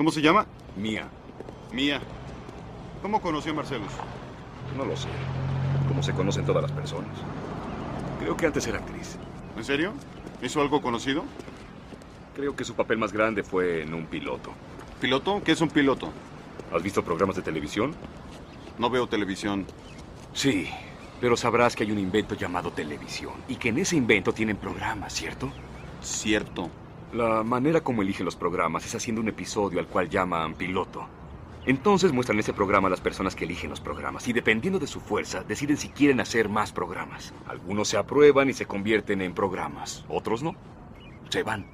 ¿Cómo se llama? Mía. Mía. ¿Cómo conoció a Marcelus? No lo sé. Como se conocen todas las personas. Creo que antes era actriz. ¿En serio? ¿Hizo algo conocido? Creo que su papel más grande fue en un piloto. ¿Piloto? ¿Qué es un piloto? ¿Has visto programas de televisión? No veo televisión. Sí, pero sabrás que hay un invento llamado televisión y que en ese invento tienen programas, ¿cierto? Cierto. La manera como eligen los programas es haciendo un episodio al cual llaman piloto. Entonces muestran ese programa a las personas que eligen los programas y dependiendo de su fuerza deciden si quieren hacer más programas. Algunos se aprueban y se convierten en programas, otros no. Se van.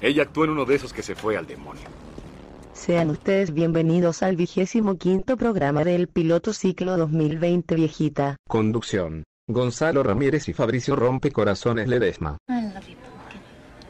Ella actuó en uno de esos que se fue al demonio. Sean ustedes bienvenidos al vigésimo quinto programa del piloto ciclo 2020 viejita. Conducción. Gonzalo Ramírez y Fabricio Rompecorazones Ledesma. I love you, pumpkin.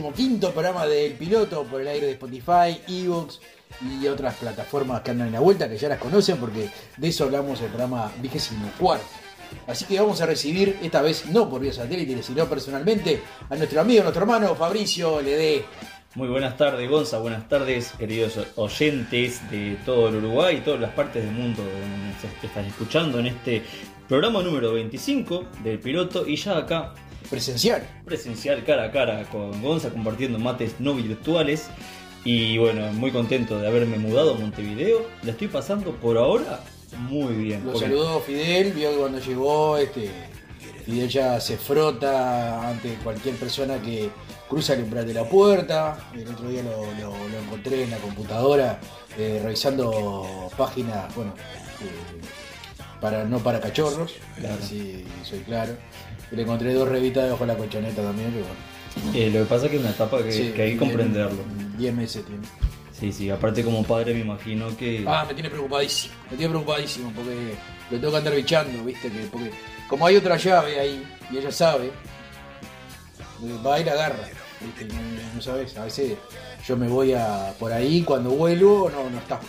bienvenidos al vigésimo quinto programa del piloto por el aire de Spotify, Evox y otras plataformas que andan en la vuelta, que ya las conocen porque de eso hablamos el programa vigésimo cuarto. Así que vamos a recibir, esta vez no por vía satélite, sino personalmente, a nuestro amigo, nuestro hermano Fabricio Ledé. Muy buenas tardes, Gonza. Buenas tardes, queridos oyentes de todo el Uruguay y todas las partes del mundo se están escuchando en este programa número 25 del piloto. Y ya acá, Presencial. presencial cara a cara con Gonza, compartiendo mates no virtuales. Y bueno, muy contento de haberme mudado a Montevideo. La estoy pasando por ahora muy bien. Lo porque- saludó Fidel, vio que cuando llegó, este, Fidel ya se frota ante cualquier persona que cruza el umbral de la puerta. El otro día lo, lo- lo encontré en la computadora eh, revisando páginas, bueno, eh, para no para cachorros, Claro. así soy claro. Y le encontré dos revistas debajo de la colchoneta también, que bueno. Eh, lo que pasa es que es una etapa que, Sí, que hay que comprenderlo. 10 meses tiene. Sí, sí, aparte como padre me imagino que... Ah, me tiene preocupadísimo, me tiene preocupadísimo porque le tengo que andar bichando, viste, que porque como hay otra llave ahí y ella sabe, va y la agarra, viste, no, no sabes, a veces yo me voy a por ahí cuando vuelvo no, no está.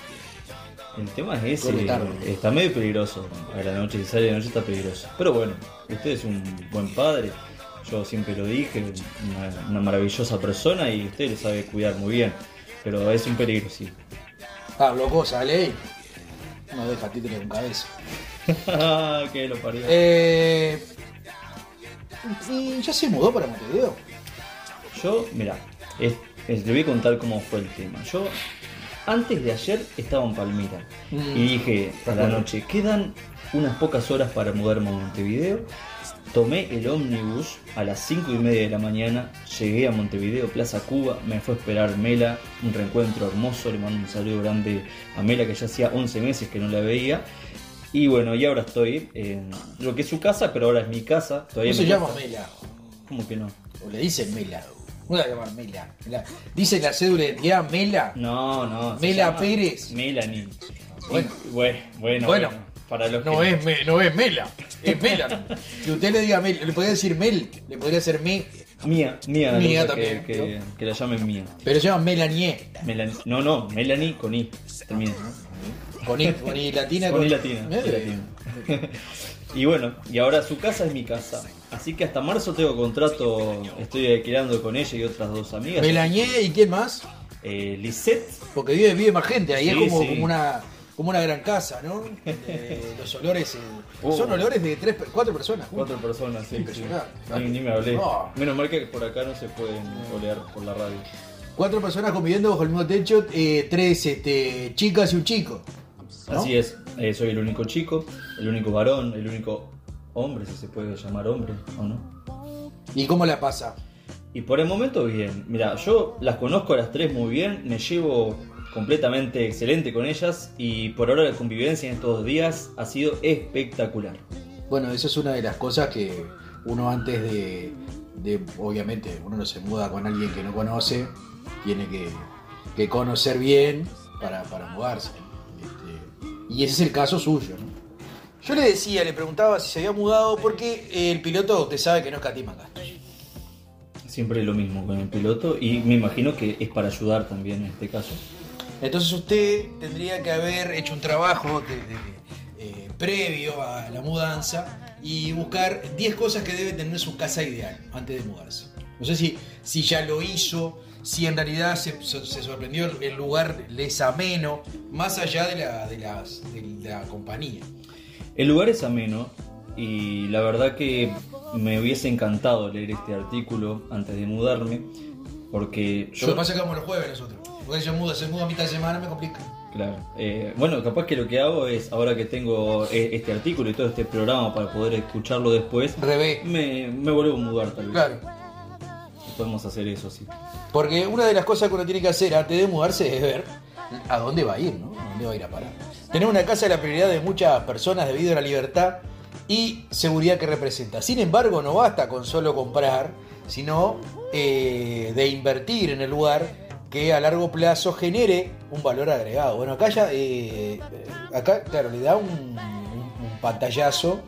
El tema es ese, está medio peligroso. A la noche, si sale de noche está peligroso. Pero bueno, usted es un buen padre, yo siempre lo dije, una, una maravillosa persona y usted le sabe cuidar muy bien. Pero es un peligro, sí. Hablo cosa, ley. No deja títere con cabeza. que lo parió. Eh, ¿Y ya se mudó para Montevideo? Yo, mira, te voy a contar cómo fue el tema. Yo, antes de ayer, estaba en Palmira Mm. y dije a la noche, quedan unas pocas horas para mudarme a Montevideo. Tomé el ómnibus a las 5 y media de la mañana, llegué a Montevideo, Plaza Cuba, me fue a esperar Mela, un reencuentro hermoso, le mando un saludo grande a Mela que ya hacía 11 meses que no la veía. Y bueno, y ahora estoy en lo que es su casa, pero ahora es mi casa. Todavía No se llama Mela. ¿Cómo que no? O le dicen Mela. ¿Cómo la llaman Mela? Mela. Dice la cédula de identidad Mela. No, no. se Mela llama Pérez. Melanie. Bueno. bueno, bueno, Bueno. bueno. Para los No que- es, Me- no es Mela. Es Mela. que usted le diga Mel. Le podría decir Mel. Le podría hacer Me. Mía, mía, Mía también, Que, que- que la llamen mía. Pero se llama Melanie. Melanie. No, no, Melanie con I. Termina. Con I, con I latina. Con I latina. Eh, I latina. y bueno, y ahora su casa es mi casa. Así que hasta marzo tengo contrato, estoy alquilando con ella y otras dos amigas. Melanie y quién más? Eh, Lisette. Porque vive, vive más gente. Ahí Sí, es como, sí. como una como una gran casa, ¿no? Eh, los olores eh, Oh. son olores de tres, cuatro personas. juntas. Cuatro personas, sí. sí. Impresionante. Ni, ni me hablé. Menos mal que por acá no se pueden olear por la radio. Cuatro personas conviviendo bajo el mismo techo, eh, tres este, chicas y un chico. ¿No? Así es, eh, soy el único chico, el único varón, el único hombre, si se puede llamar hombre o no. ¿Y cómo la pasa? Y por el momento bien. Mira, yo las conozco a las tres muy bien, me llevo completamente excelente con ellas y por ahora la convivencia en estos dos días ha sido espectacular. Bueno, eso es una de las cosas que uno antes de, de- obviamente, uno no se muda con alguien que no conoce, tiene que, que conocer bien para, para mudarse. Y ese es el caso suyo, ¿no? Yo le decía, le preguntaba si se había mudado porque el piloto te sabe que no escatima gastos. Siempre lo mismo con el piloto y me imagino que es para ayudar también en este caso. Entonces usted tendría que haber hecho un trabajo de- de- eh, previo a la mudanza y buscar 10 cosas que debe tener su casa ideal antes de mudarse. No sé si, si ya lo hizo, si en realidad se, sorprendió el- lugar le es ameno, más allá de la, de las- de la compañía. El lugar es ameno y la verdad que me hubiese encantado leer este artículo antes de mudarme porque Lo yo... que pasa es que vamos los jueves nosotros. Porque se muda, se muda a mitad de semana, me complica. Claro. Eh, bueno, capaz que lo que hago es, ahora que tengo eh, este artículo y todo este programa para poder escucharlo después, Revés. me, me vuelvo a mudar tal vez. Claro. Podemos hacer eso, sí. Porque una de las cosas que uno tiene que hacer antes de mudarse es ver a dónde va a ir, ¿no? A dónde va a ir a parar. Tener una casa es la prioridad de muchas personas debido a la libertad y seguridad que representa. Sin embargo, no basta con solo comprar, sino eh, de invertir en el lugar que a largo plazo genere un valor agregado. Bueno, acá ya, eh, acá, claro, le da un, un- pantallazo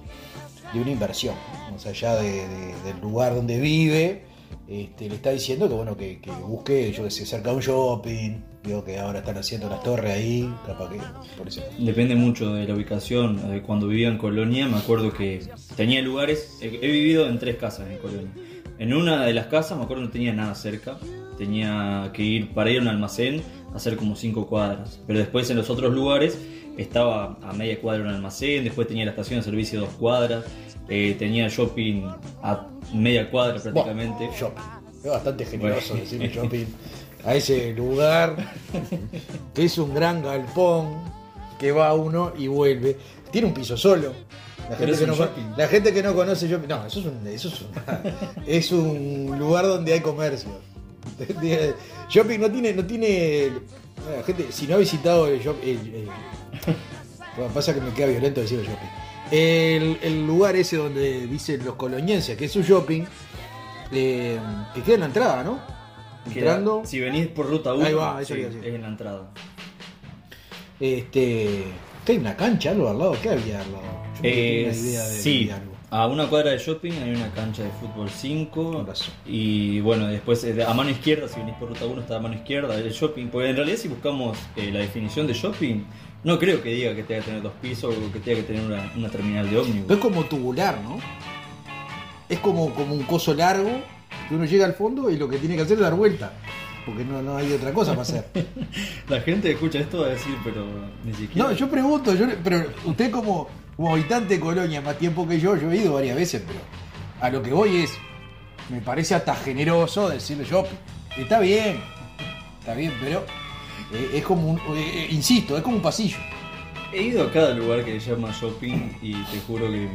de una inversión, más allá de- del lugar donde vive, este, le está diciendo que bueno que, que busque, yo que sé, cerca de un shopping, digo que ahora están haciendo las torres ahí, capaz que por eso. Depende mucho de la ubicación. Cuando vivía en Colonia, me acuerdo que tenía lugares. He, vivido en tres casas en Colonia. En una de las casas, me acuerdo, no tenía nada cerca. Tenía que ir para ir a un almacén, hacer como cinco cuadras. Pero después en los otros lugares estaba a media cuadra un almacén. Después tenía la estación de servicio dos cuadras. Eh, tenía shopping a media cuadra prácticamente. Bueno, shopping. Es bastante generoso Bueno. decirle shopping a ese lugar que es un gran galpón que va uno y vuelve. Tiene un piso solo. La gente, que no, la gente que no conoce shopping. No, eso es un, eso es un, es un lugar donde hay comercio. Shopping no tiene, no tiene. La gente, si no ha visitado el shopping. pasa que me queda violento decir el shopping. El, el lugar ese donde dicen los colonienses que es un shopping, eh, que queda en la entrada, ¿no? Queda- Entrando. si venís por ruta 1, Ahí va, eso quería decir. es en la entrada. Este. ¿Qué hay una cancha algo al lado? ¿Qué había al lado? Yo no Eh, una idea de, sí, algo. a una cuadra de shopping hay una cancha de fútbol 5 Con razón. y bueno, después a mano izquierda, si venís por ruta 1 está a mano izquierda el shopping, porque en realidad si buscamos eh, la definición de shopping, no creo que diga que tenga que tener dos pisos o que tenga que tener una, una terminal de Pero ómnibus. es como tubular, ¿no? Es como, como un coso largo que uno llega al fondo y lo que tiene que hacer es dar vuelta. Porque no, no hay otra cosa para hacer. La gente escucha esto va a decir, pero ni siquiera... No, yo pregunto, yo, pero usted como, como habitante de Colonia, más tiempo que yo, yo he ido varias veces, pero a lo que voy es, me parece hasta generoso decirle shopping. Está bien, está bien, pero eh, es como un, eh, eh, insisto, es como un pasillo. He ido a cada lugar que se llama shopping y te juro que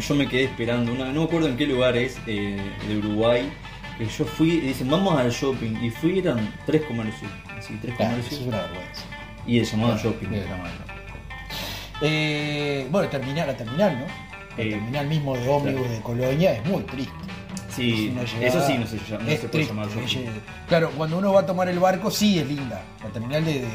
yo me quedé esperando. Una, no me acuerdo en qué lugar es eh, de Uruguay. Que yo fui y dicen, vamos al shopping. Y fui, eran tres comercios. Así, tres Claro, comercios. eso es una vergüenza. Y el llamado shopping. Mal, ¿no? Eh, bueno, terminal, la terminal, ¿no? La terminal mismo de ómnibus claro. de Colonia es muy triste. Sí, Es una eso sí no no se puede llamar llegada. Claro, cuando uno va a tomar el barco, sí es linda. La terminal de, de, de,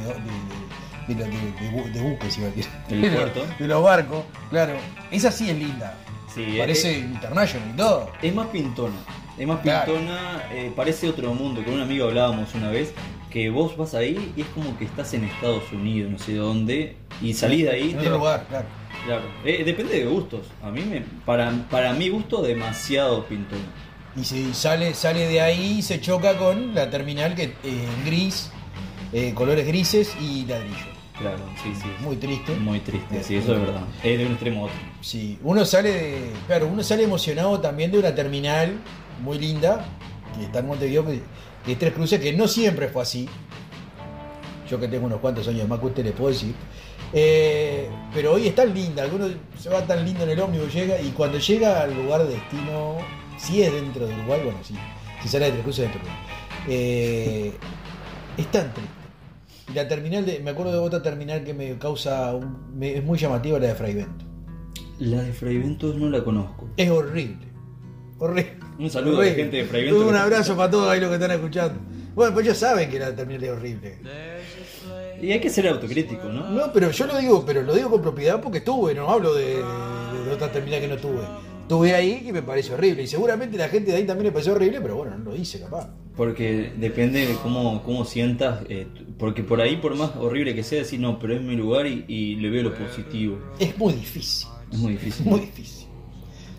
de, de- de- de bu- de buques, iba a decir. Del puerto. De los barcos, claro. Esa sí es linda. Sí, Parece es, international y todo. es más pintona. Es más Claro. pintona, eh, parece otro mundo. Con un amigo hablábamos una vez que vos vas ahí y es como que estás en Estados Unidos, no sé dónde, y salís de ahí. En otro lugar, claro. Claro, Eh, depende de gustos. A mí, me, para, para mi gusto, demasiado pintona. Y si sale, sale de ahí se choca con la terminal que eh, en gris, eh, colores grises y ladrillo. Claro, sí, sí. Muy triste. Muy triste, sí, eso es verdad. Es de un extremo a otro. Sí, uno sale de, claro, uno sale emocionado también de una terminal muy linda que está en Montevideo, que, que es Tres Cruces, que no siempre fue así. Yo que tengo unos cuantos años más que usted le puedo decir. Eh, pero hoy es tan linda, alguno se va tan lindo en el ómnibus, llega y cuando llega al lugar de destino, si es dentro de Uruguay, bueno, sí, si sale de Tres Cruces dentro de Uruguay. Eh, es tan triste. La terminal de, me acuerdo de otra terminal que me causa, un- me- es muy llamativa, la de Fraivento. La de Fraiventos no la conozco. Es horrible. Horrible. Un saludo a la gente de Fraiventos. Un abrazo para todos ahí los que están escuchando. Bueno, pues ellos saben que la terminal es horrible. Y hay que ser autocrítico, ¿no? No, pero yo lo digo, pero lo digo con propiedad porque estuve, no hablo de, de, de otra terminal que no tuve. Estuve ahí y me parece horrible. Y seguramente la gente de ahí también le pareció horrible, pero bueno, no lo hice capaz. Porque depende de cómo, cómo sientas. eh, porque por ahí, por más horrible que sea, decir no, pero es mi lugar y, y le veo lo positivo. Es muy difícil. Es muy difícil. Muy difícil.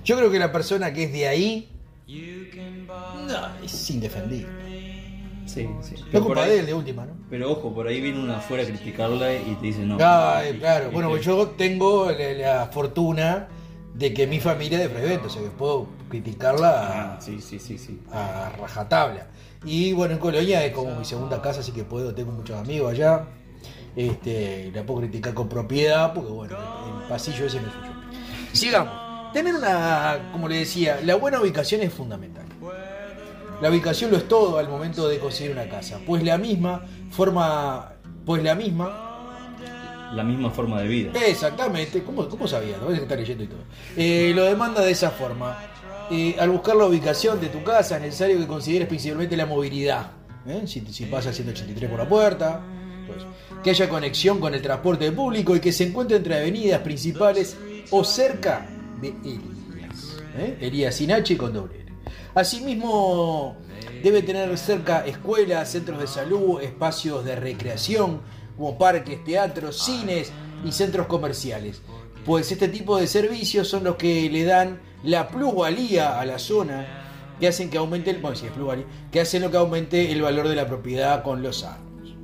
Yo creo que la persona que es de ahí. No, es indefendible. Sí, sí. No culpa ahí- de él de última, ¿no? pero ojo, por ahí viene una afuera a criticarla y te dice no. Ay, claro. Y Bueno, te- pues yo tengo la, la fortuna de que mi familia es de Frevento, o sea que puedo criticarla Ah, sí, sí, sí, sí. a, a rajatabla. Y bueno, en Colonia es como mi segunda casa, así que puedo, tengo muchos amigos allá. Este, la puedo criticar con propiedad, porque bueno, el pasillo ese me fui yo. Sigamos. Tener una, como le decía, la buena ubicación es fundamental. La ubicación lo es todo al momento de conseguir una casa, pues la misma forma, pues la misma La misma forma de vida. Exactamente, ¿cómo, cómo sabía? Y. Eh, lo demanda de esa forma. Eh, al buscar la ubicación de tu casa, es necesario que consideres principalmente la movilidad. ¿eh? Si, si pasa 183 por la puerta, pues, que haya conexión con el transporte público y que se encuentre entre avenidas principales o cerca de Elías. ¿eh? Elías sin H con doble L. Asimismo, debe tener cerca escuelas, centros de salud, espacios de recreación, como parques, teatros, cines y centros comerciales. Pues este tipo de servicios son los que le dan la plusvalía a la zona, que hacen que aumente el, bueno, sí, plusvalía, que hacen lo que aumente el valor de la propiedad con los años.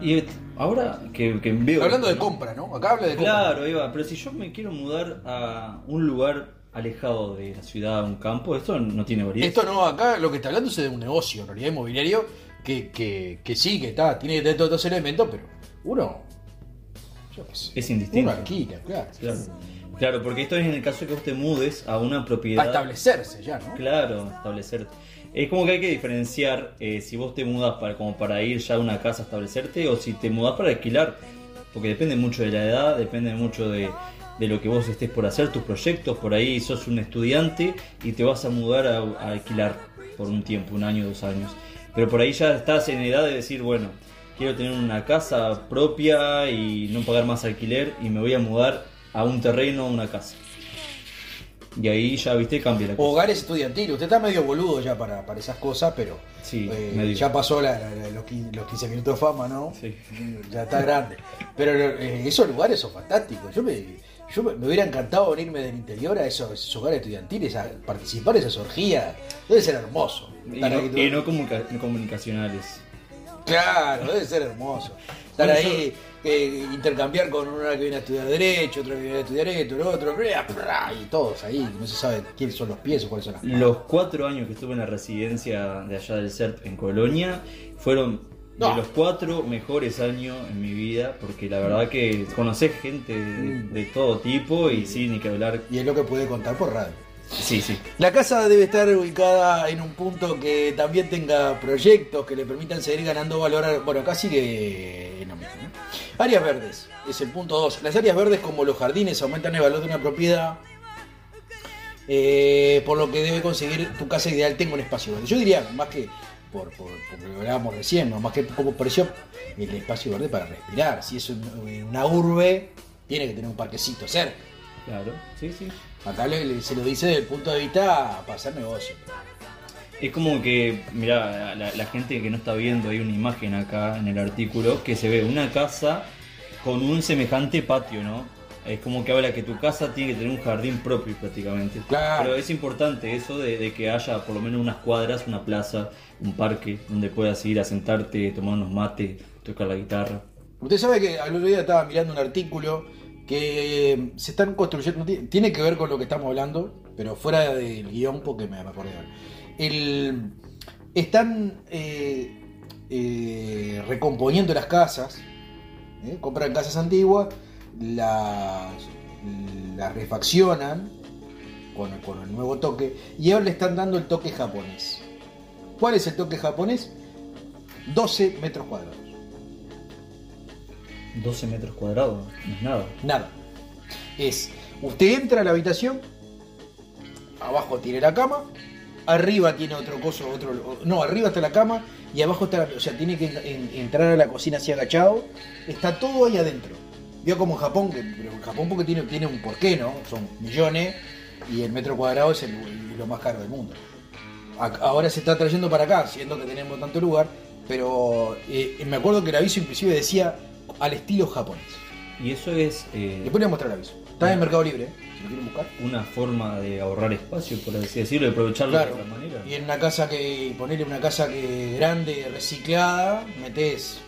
Y eh, ahora que, que veo. Hablando de ¿no? compra, ¿no? Acá habla de compra. Claro, Eva, pero si yo me quiero mudar a un lugar alejado de la ciudad, a un campo, esto no tiene variedad. Esto no, acá lo que está hablando es de un negocio, en realidad inmobiliario, que, que, que sí, que está, tiene de todos estos elementos, pero uno, yo qué sé, Es indistinto. uno alquila, claro. Claro. Claro, porque esto es en el caso de que vos te mudes a una A propiedad. establecerse ya, ¿no? Claro, establecerte. Es como que hay que diferenciar eh, si vos te mudas para, como para ir ya a una casa a establecerte o si te mudas para alquilar. Porque depende mucho de la edad, depende mucho de, de lo que vos estés por hacer, tus proyectos. Por ahí sos un estudiante y te vas a mudar a, a alquilar por un tiempo, un año, dos años. Pero por ahí ya estás en edad de decir, bueno, quiero tener una casa propia y no pagar más alquiler y me voy a mudar a un terreno, a una casa. Y ahí ya, viste, cambia la cosa. Hogares estudiantiles, usted está medio boludo ya para, para esas cosas, pero Sí, eh, ya pasó la- la- la- los, 15, los 15 minutos de fama, ¿no? Sí. Ya está grande. Pero eh, esos lugares son fantásticos. Yo me, yo me, me hubiera encantado venirme del interior a esos, esos hogares estudiantiles, a participar de esas orgías. Debe ser hermoso. Y no, todo- y no comunica- comunicacionales. Claro, debe ser hermoso. Estar Bueno, ahí que intercambiar con una que viene a estudiar Derecho, otra que viene a estudiar esto, el otro, y todos ahí, no se sabe quiénes son los pies o cuáles son las manos. Los cuatro años que estuve en la residencia de allá del CERT en Colonia fueron de No. los cuatro mejores años en mi vida, porque la verdad que conocés gente de, de todo tipo y sí, ni que hablar. Y es lo que puede contar por radio. Sí, sí. La casa debe estar ubicada en un punto que también tenga proyectos que le permitan seguir ganando valor. Bueno, acá sigue lo mismo. Áreas verdes, es el punto 2. Las áreas verdes, como los jardines, aumentan el valor de una propiedad. eh, por lo que debe conseguir tu casa ideal tenga un espacio verde. Yo diría, más que por, por, por lo que hablábamos recién, ¿no? más que como precio, el espacio verde para respirar. Si es un- una urbe, tiene que tener un parquecito cerca. Claro, sí, sí. Acá le- se lo dice desde el punto de vista para hacer negocio. Es como que, mira, la, la gente que no está viendo, hay una imagen acá en el artículo que se ve una casa con un semejante patio, ¿no? Es como que habla que tu casa tiene que tener un jardín propio prácticamente. Claro. Pero es importante eso de, de que haya por lo menos unas cuadras, una plaza, un parque donde puedas ir a sentarte, tomar unos mates, tocar la guitarra. Usted sabe que al otro día estaba mirando un artículo que eh, se están construyendo, tiene- que ver con lo que estamos hablando, pero fuera del guion porque me, acordé. El, están eh, eh, recomponiendo las casas, ¿eh? compran casas antiguas, las, refaccionan con el nuevo toque y ahora le están dando el toque japonés. ¿Cuál es el toque japonés? 12 metros cuadrados. 12 metros cuadrados, no es nada. Nada. Es, usted entra a la habitación, abajo tiene la cama, arriba tiene otro coso, otro. No, arriba está la cama y abajo está la. O sea, tiene que en- entrar a la cocina así agachado. Está todo ahí adentro. Vio como en Japón, que, pero en Japón porque tiene, tiene un porqué, ¿no? Son millones y el metro cuadrado es el- lo más caro del mundo. Ahora se está trayendo para acá, siendo que tenemos tanto lugar, pero eh, me acuerdo que el aviso inclusive decía al estilo japonés. Y eso es eh, le voy a mostrar el aviso. Está en Mercado Libre, ¿eh? si lo quieren buscar. una forma de ahorrar espacio, por así decirlo, de aprovecharlo Claro. de otra manera. Y en una casa que, ponerle una casa que grande, reciclada, metés,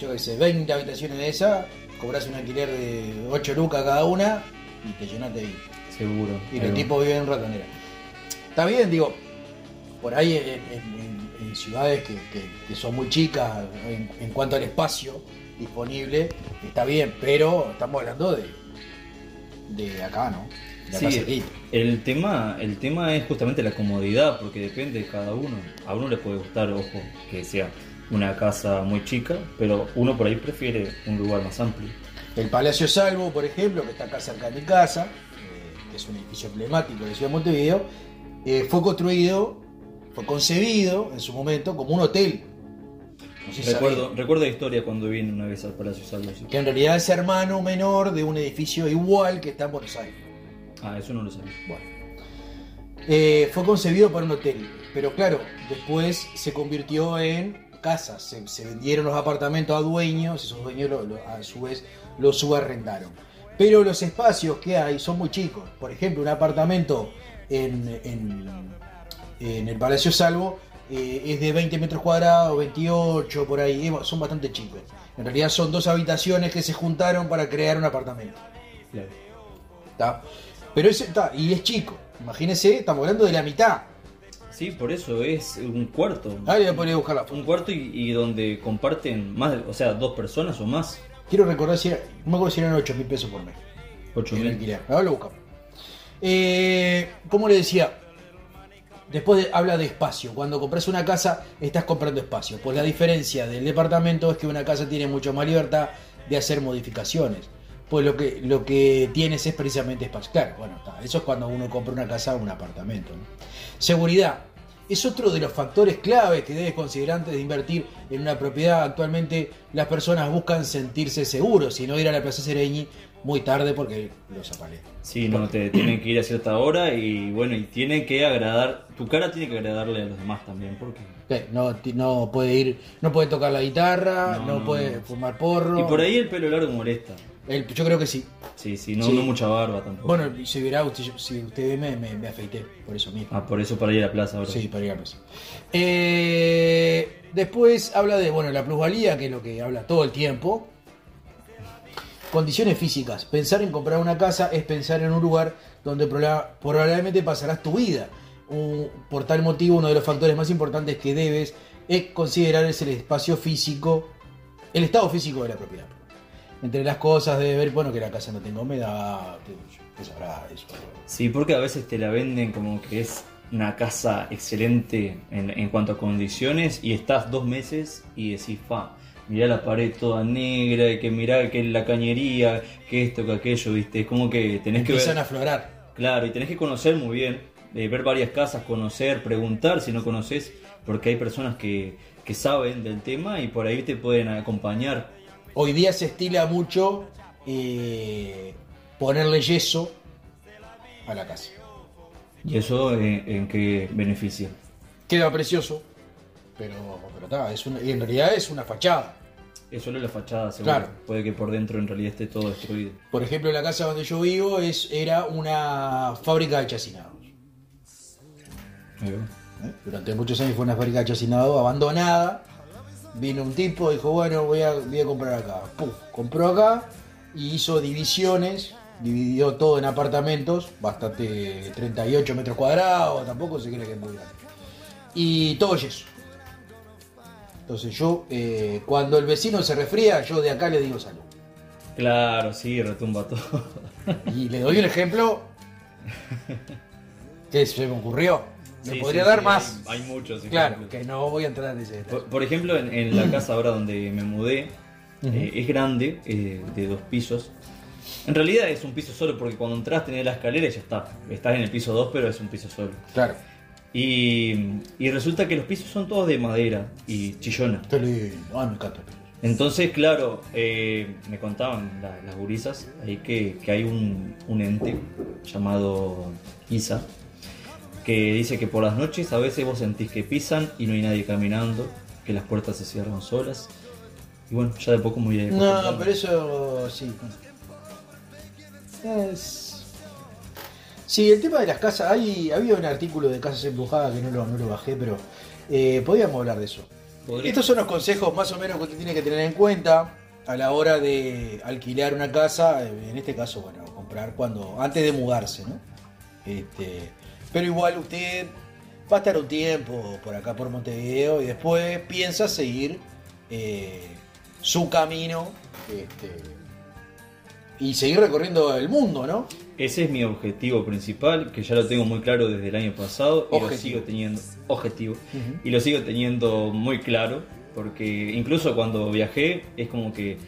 yo qué sé, 20 habitaciones de esa, cobras un alquiler de 8 lucas cada una y te llenas de vida. Seguro. Y los tipos viven en ratonera. Está bien, digo, por ahí en, en- en- ciudades que, que- que son muy chicas en, en cuanto al espacio disponible, está bien, pero estamos hablando de, de acá, ¿no? De acá Sí, cerquita. el tema, el tema es justamente la comodidad, porque depende de cada uno. A uno le puede gustar, ojo, que sea una casa muy chica, pero uno por ahí prefiere un lugar más amplio. El Palacio Salvo, por ejemplo, que está acá cerca de mi casa, eh, que es un edificio emblemático de ciudad de Montevideo, eh, fue construido, fue concebido en su momento como un hotel. No sé si Recuerdo, la historia cuando vine una vez al Palacio Salvo. Que en realidad es hermano menor de un edificio igual que está en Buenos Aires. Ah, eso no lo sabía. Bueno. Eh, fue concebido para un hotel, pero claro, después se convirtió en casas. Se, se vendieron los apartamentos a dueños, esos dueños lo- lo- a su vez los subarrendaron. Pero los espacios que hay son muy chicos. Por ejemplo, un apartamento en, en- en el Palacio Salvo eh, es de 20 metros cuadrados, 28 por ahí, eh, son bastante chicos. En realidad son dos habitaciones que se juntaron para crear un apartamento. Claro. Pero ese está, y es chico. Imagínense, estamos hablando de la mitad. Sí, por eso es un cuarto. Ahora le voy a buscar la foto. Un cuarto y, y donde comparten más, o sea, dos personas o más. Quiero recordar si era, no me acuerdo si eran 8 mil pesos por mes. 8 el mil. Ahora lo buscamos. Eh, como le decía, después de- habla de espacio. Cuando compras una casa, estás comprando espacio. Pues la diferencia del departamento es que una casa tiene mucho más libertad de hacer modificaciones. Pues lo que, lo que tienes es precisamente espacio. Claro, bueno, está. eso es cuando uno compra una casa o un apartamento. Seguridad. Es otro de los factores claves que debes considerar antes de invertir en una propiedad. Actualmente las personas buscan sentirse seguros y no ir a la Plaza Sereñi muy tarde porque los apalean. Sí, no, te tienen que ir a cierta hora y bueno, y tiene que agradar, tu cara tiene que agradarle a los demás también, porque... No, no puede ir, no puede tocar la guitarra, No, puede fumar porro. Y por ahí el pelo largo molesta. El- yo creo que sí. Sí, sí, no, Sí. no mucha barba tampoco. Bueno, si verá, usted, si usted ve, me, me, me afeité, por eso mismo. Ah, por eso para ir a la plaza ahora. Sí, para ir a plaza. Eh, después habla de, bueno, la plusvalía, que es lo que habla todo el tiempo. Condiciones físicas. Pensar en comprar una casa es pensar en un lugar donde proba- probablemente pasarás tu vida. Por tal motivo, uno de los factores más importantes que debes es considerar es el espacio físico, el estado físico de la propiedad. Entre las cosas debe ver, bueno, que la casa no tenga humedad, que eso. Sí, porque a veces te la venden como que es una casa excelente en, en cuanto a condiciones y estás dos meses y decís, fa, mirá la pared toda negra, y que mirá que la cañería, que esto, que aquello, viste, es como que tenés que Empiezan a aflorar. Claro, y tenés que conocer muy bien, eh, ver varias casas, conocer, preguntar si no conoces, porque hay personas que, que saben del tema y por ahí te pueden acompañar. Hoy día se estila mucho eh, ponerle yeso a la casa. ¿Y eso en, en qué beneficia? Queda precioso, pero, pero está, es una- y en realidad es una fachada. Es solo la fachada, seguro. Claro. Puede que por dentro en realidad esté todo destruido. Por ejemplo, la casa donde yo vivo es, era una fábrica de chacinados. ¿eh? Durante muchos años fue una fábrica de chacinados abandonada. Vino un tipo, dijo, bueno, voy a, voy a comprar acá. Puf, compró acá y hizo divisiones, dividió todo en apartamentos, bastante 38 metros cuadrados, tampoco se cree que es muy grande. Y todo yeso. Entonces yo, eh, cuando el vecino se resfría, yo de acá le digo salud. Claro, sí, retumba todo. Y le doy un ejemplo que se me ocurrió. Me Sí, podría sí, dar sí, más. Hay, hay muchos. Claro, que no voy a entrar en ese detalle. Por, por ejemplo, en, en la casa ahora donde me mudé, eh, es grande, eh, de dos pisos. En realidad es un piso solo porque cuando entras tenés la escalera y ya está. Estás en el piso 2, pero es un piso solo. Claro. Y, y resulta que los pisos son todos de madera y chillona. Qué lindo. Ay, me encanta. Entonces, claro, eh, me contaban la- las gurisas ahí que, que hay un, un ente llamado Isa que dice que por las noches a veces vos sentís que pisan y no hay nadie caminando, que las puertas se cierran solas. Y bueno, ya de poco me voy a ir No, pero eso sí. Es... Sí, el tema de las casas, hay, había un artículo de casas embrujadas que no lo, no lo bajé, pero eh, podríamos hablar de eso. Podría- Estos son los consejos más o menos que usted tiene que tener en cuenta a la hora de alquilar una casa, eh, en este caso, bueno, comprar cuando antes de mudarse, ¿no? Este, pero igual usted va a estar un tiempo por acá por Montevideo y después piensa seguir eh, su camino este, y seguir recorriendo el mundo, ¿no? Ese es mi objetivo principal, que ya lo tengo muy claro desde el año pasado y lo sigo teniendo objetivo y lo sigo teniendo muy claro, porque incluso cuando viajé es como que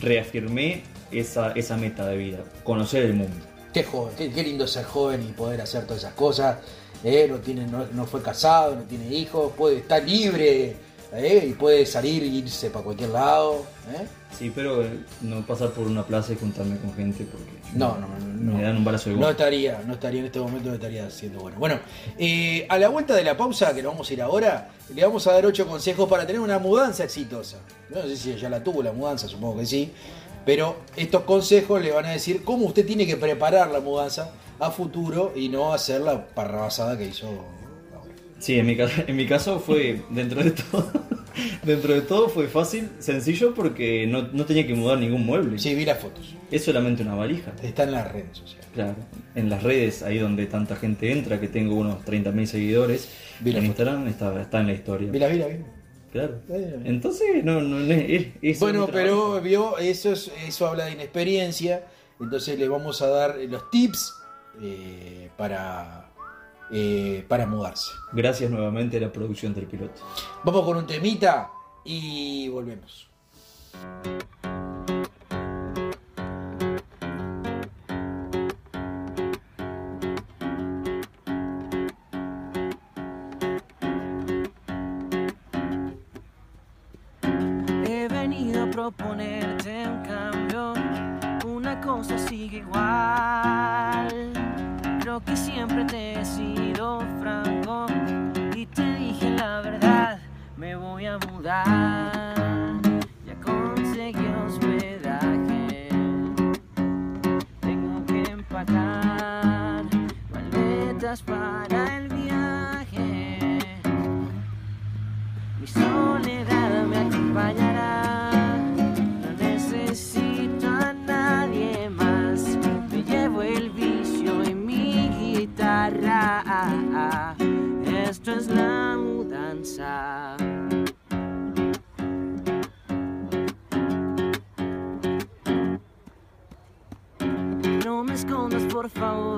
reafirmé esa, esa meta de vida, conocer el mundo. Qué joven, qué, qué lindo ser joven y poder hacer todas esas cosas. ¿eh? No, tiene, no, no fue casado, no tiene hijos, puede estar libre ¿eh? y puede salir e irse para cualquier lado. ¿eh? Sí, pero no pasar por una plaza y juntarme con gente porque No, no, no, me dan un balazo de No estaría, no estaría en este momento, no estaría siendo bueno. Bueno, eh, a la vuelta de la pausa, que nos vamos a ir ahora, le vamos a dar ocho consejos para tener una mudanza exitosa. No sé si ya la tuvo la mudanza, supongo que sí. Pero estos consejos le van a decir cómo usted tiene que preparar la mudanza a futuro y no hacer la parrabasada que hizo ahora. Sí, en mi, caso, en mi caso fue, dentro de todo, dentro de todo fue fácil, sencillo porque no, no tenía que mudar ningún mueble. Sí, vi las fotos. Es solamente una valija. Está en las redes sociales. Claro, en las redes, ahí donde tanta gente entra, que tengo unos 30.000 seguidores, Vi la en. Instagram está, está en la historia. Mira, mira, mira. Claro. Eh. Entonces, no, no, no es, Bueno, pero vio, eso, es, eso habla de inexperiencia. Entonces le vamos a dar los tips eh, para, eh, para mudarse. Gracias nuevamente a la producción del piloto. Vamos con un temita y volvemos.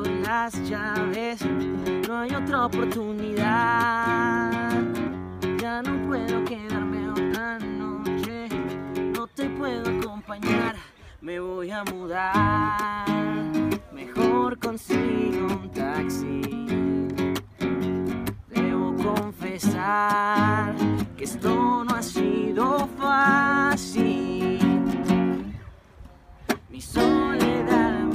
Las llaves, no hay otra oportunidad. Ya no puedo quedarme otra noche, no te puedo acompañar, me voy a mudar. Mejor consigo un taxi. Debo confesar que esto no ha sido fácil. Mi soledad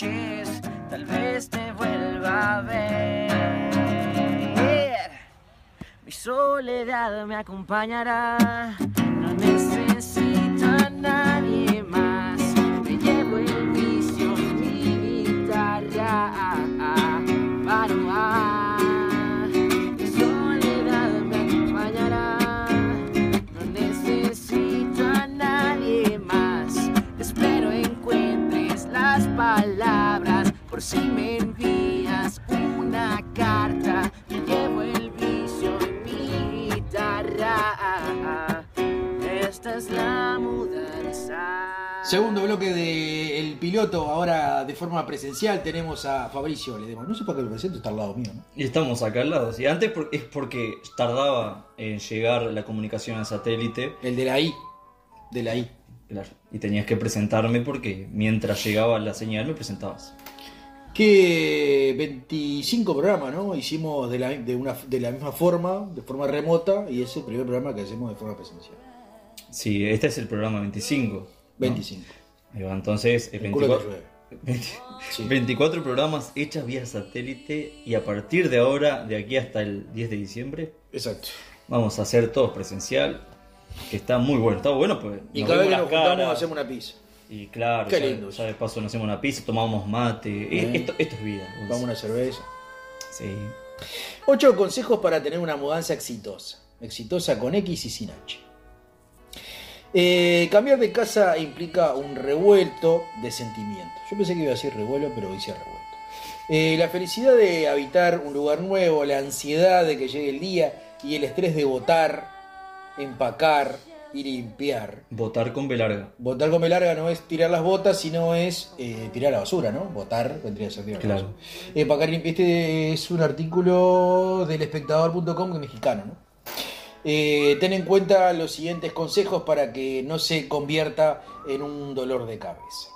tal vez te vuelva a ver. Mi soledad me acompañará, no necesito a nadie más. Me llevo el vicio y mi guitarra para por si me envías una carta. Me llevo el vicio mi guitarra. Esta es la mudanza. Segundo bloque del piloto, ahora de forma presencial, tenemos a Fabricio Ledesma. No sé por qué me presento, está al lado mío, ¿no? Y estamos acá al lado. Y antes por- es porque tardaba en llegar la comunicación al satélite. El de la I. De la I. Claro. Y tenías que presentarme porque mientras llegaba la señal me presentabas. Que 25 programas, ¿no? Hicimos de la, de, una, de la misma forma, de forma remota, y es el primer programa que hacemos de forma presencial. Sí, este es el programa 25. ¿no? 25. Ahí va, entonces eh, El culo te 24, llueve. 20 Sí. 24 programas hechas vía satélite y a partir de ahora, de aquí hasta el 10 de diciembre, Exacto. vamos a hacer todos presencial. Que está muy bueno, está bueno pues. Y cada vez que nos juntamos hacemos una pizza. Y claro, Qué ya, lindo. ya de paso nos hacemos una pizza, tomamos mate. Esto, esto es vida. Vamos a una cerveza. Sí. Ocho consejos para tener una mudanza exitosa. Exitosa con X y sin H. Eh, cambiar de casa implica un revuelto de sentimientos. Yo pensé que iba a decir revuelo, pero hice revuelto. Eh, la felicidad de habitar un lugar nuevo, la ansiedad de que llegue el día y el estrés de votar, empacar y limpiar. Votar con B larga. Votar con B larga no es tirar las botas, sino es eh, tirar la basura, ¿no? Votar vendría a ser tirar la Claro. Empacar y limpiar. Este es un artículo del espectador.com que es mexicano, ¿no? Eh, ten en cuenta los siguientes consejos para que no se convierta en un dolor de cabeza.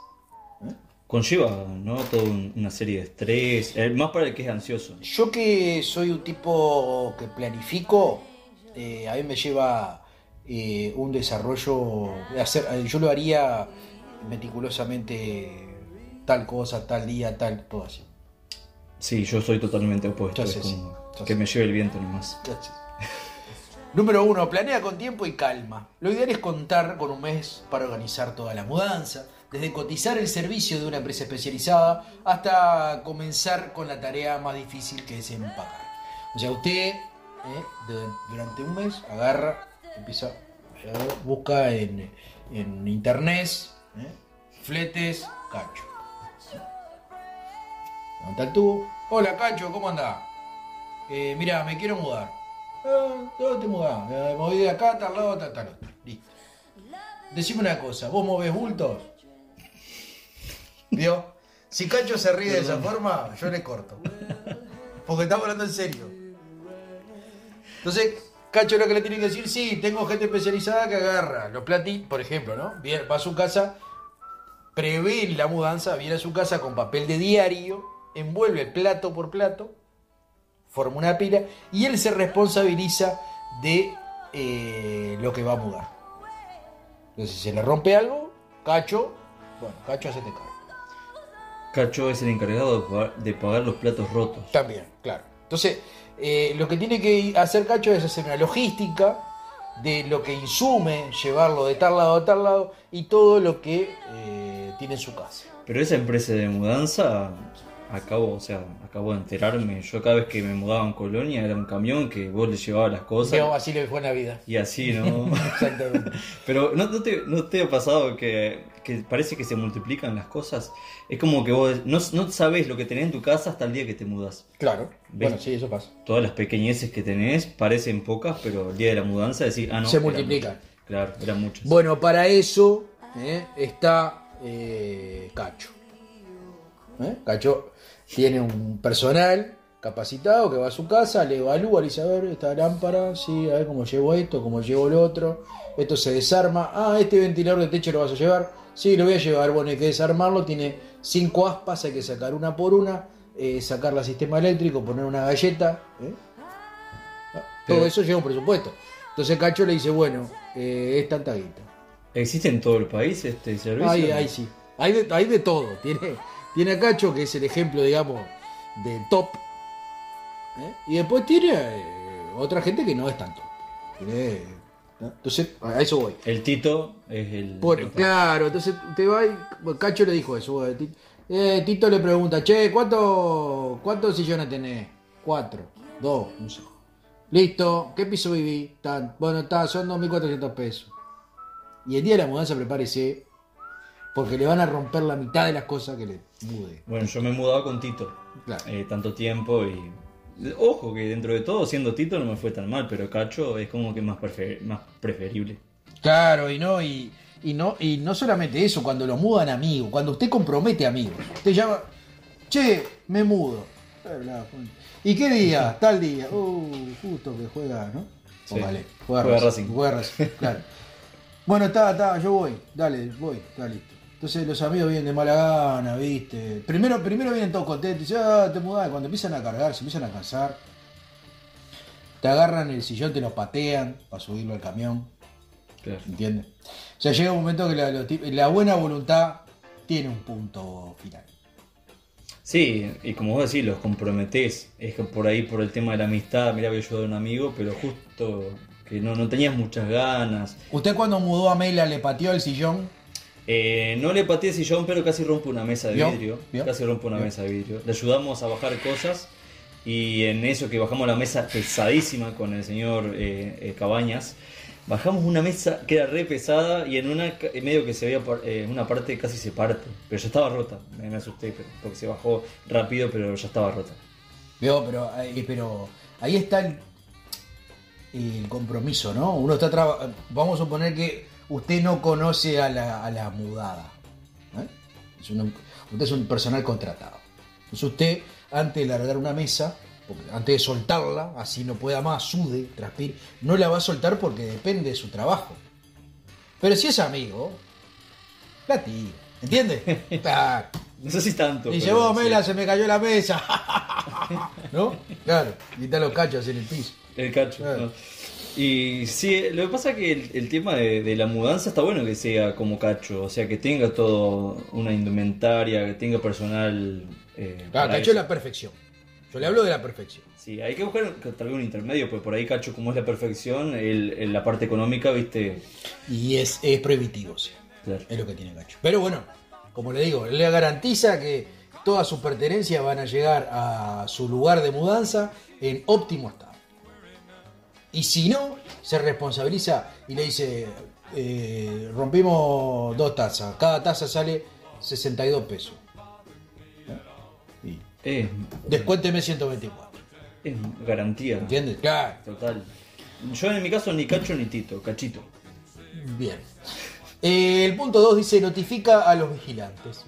Conlleva, ¿no? Toda un- una serie de estrés. eh, más para el que es ansioso. Yo que soy un tipo que planifico, eh, a mí me lleva eh, un desarrollo hacer, eh, yo lo haría meticulosamente tal cosa, tal día, tal, todo así. Sí, yo soy totalmente opuesto. Es como sí, que sé. me lleve el viento nomás. Número uno, planea con tiempo y calma. Lo ideal es contar con un mes para organizar toda la mudanza, desde cotizar el servicio de una empresa especializada hasta comenzar con la tarea más difícil que es empacar. O sea, usted eh, durante un mes agarra, empieza, eh, busca en, en internet, eh, fletes, cacho. Levanta el tubo. Hola, cacho, ¿cómo andás? Eh, mira, me quiero mudar. Ah, ¿Dónde te mudás? Eh, me voy de acá, tal lado, tal, tal otro. Listo. Decime una cosa, ¿vos movés bultos? ¿Vio? Si Cacho se ríe de esa forma, yo le corto. Porque estamos hablando en serio. Entonces, Cacho lo que le tiene que decir, sí, tengo gente especializada que agarra los platitos, por ejemplo, ¿no? Viene, va a su casa, prevé la mudanza, viene a su casa con papel de diario, envuelve plato por plato, forma una pila y él se responsabiliza de eh, lo que va a mudar. Entonces, si se le rompe algo, Cacho, bueno, Cacho hace cargo. Cacho es el encargado de pagar los platos rotos. También, claro. Entonces, eh, lo que tiene que hacer Cacho es hacer una logística de lo que insume llevarlo de tal lado a tal lado y todo lo que eh, tienen su casa. Pero esa empresa de mudanza, acabo, o sea, acabo de enterarme. Yo cada vez que me mudaba en Colonia era un camión que vos le llevabas las cosas. Así le fue en la vida. Y así, ¿no? Exactamente. Pero ¿no, no te, ¿no te ha pasado que, que parece que se multiplican las cosas? Es como que vos no, no sabes lo que tenés en tu casa hasta el día que te mudas. Claro. ¿Ves? Bueno, sí, eso pasa. Todas las pequeñeces que tenés parecen pocas, pero el día de la mudanza decís, ah, no. Se multiplican. Claro, eran muchas. Bueno, para eso ¿eh? está eh, Cacho. ¿Eh? Cacho tiene un personal capacitado que va a su casa, le evalúa, le dice, a ver, esta lámpara, sí, a ver cómo llevo esto, cómo llevo lo otro, esto se desarma, ah, este ventilador de techo lo vas a llevar, sí, lo voy a llevar, bueno, hay que desarmarlo, tiene cinco aspas, hay que sacar una por una, eh, sacarla al sistema eléctrico, poner una galleta, ¿eh? todo Pero- eso lleva un presupuesto. Entonces Cacho le dice, bueno, eh, es tanta guita. ¿Existe en todo el país este servicio? Ahí, ahí sí. Hay de, hay de todo. Tiene, tiene a Cacho, que es el ejemplo, digamos, del top. ¿eh? Y después tiene eh, otra gente que no es tan top. Tiene, ¿no? Entonces, a eso voy. El Tito es el. Por- claro, entonces te va y Cacho le dijo eso. eh, Tito le pregunta, che, ¿cuánto, ¿cuántos sillones tenés? Cuatro, dos, no sé. Listo, ¿qué piso viví? Tan, bueno, está, son 2.400 pesos. Y el día de la mudanza prepárese, porque le van a romper la mitad de las cosas que le mude. Bueno, yo me he mudado con Tito. Claro. eh, tanto tiempo y. Ojo que dentro de todo, siendo Tito no me fue tan mal, pero Cacho es como que más, más preferible. Claro, y no, y, y no, y no solamente eso, cuando lo mudan amigos, cuando usted compromete amigos, usted llama, che, me mudo. Bla, ¿Y qué día? Tal día. Uh, justo que juega, ¿no? Sí. Póngale, juega, Juega Racing. Racing. Juega Racing, claro. Bueno, está, está, yo voy, dale, voy, está listo. Entonces los amigos vienen de mala gana, ¿viste? Primero, primero vienen todos contentos, dicen, ah, te mudás. Cuando empiezan a cargar, se empiezan a cansar, te agarran el sillón, te lo patean para subirlo al camión. Claro. ¿Entiendes? O sea, llega un momento que la, buena voluntad tiene un punto final. Sí, y como vos decís, los comprometés. Es que por ahí, por el tema de la amistad, mira, había ayudado a un amigo, pero justo que no, no tenías muchas ganas. ¿Usted cuando mudó a Mela le pateó el sillón? Eh, no le pateé el sillón, pero casi rompe una mesa de vidrio. ¿Vio? Casi rompe una ¿Vio? mesa de vidrio. Le ayudamos a bajar cosas y en eso que bajamos la mesa pesadísima con el señor eh, eh, Cabañas, bajamos una mesa que era re pesada y en una medio que se veía una parte casi se parte, pero ya estaba rota. Me, asusté porque se bajó rápido, pero ya estaba rota. Veo, pero, pero ahí está el, el compromiso, ¿no? Uno está traba- Vamos a suponer que usted no conoce a la, a la mudada. ¿eh? Es un- usted es un personal contratado. Entonces usted, antes de largar una mesa, antes de soltarla, así no pueda más, sude, transpire, no la va a soltar porque depende de su trabajo. Pero si es amigo, la tira. ¿Entiende? Claro. No sé si tanto. Dice, pero vos, sí. Mela, se me cayó la mesa. ¿No? Claro, y están los cachos en el piso. El cacho. Claro. ¿no? Y sí, lo que pasa es que el, el tema de, de la mudanza está bueno que sea como cacho, o sea, que tenga todo una indumentaria, que tenga personal. Eh, Claro, cacho es la perfección. Yo le hablo de la perfección. Sí, hay que buscar tal vez un intermedio, pues por ahí cacho como es la perfección, el, el- la parte económica, viste. Y es, es prohibitivo, sí. Claro. Es lo que tiene Cacho. Pero bueno, como le digo, le garantiza que todas sus pertenencias van a llegar a su lugar de mudanza en óptimo estado. Y si no, se responsabiliza y le dice, eh, rompimos dos tazas, cada taza sale 62 pesos. ¿Eh? Y Es, descuénteme 124. es garantía. ¿Entiendes? Claro. Total. Yo en mi caso ni cacho ni tito, cachito. Bien. Eh, el punto 2 dice notifica a los vigilantes.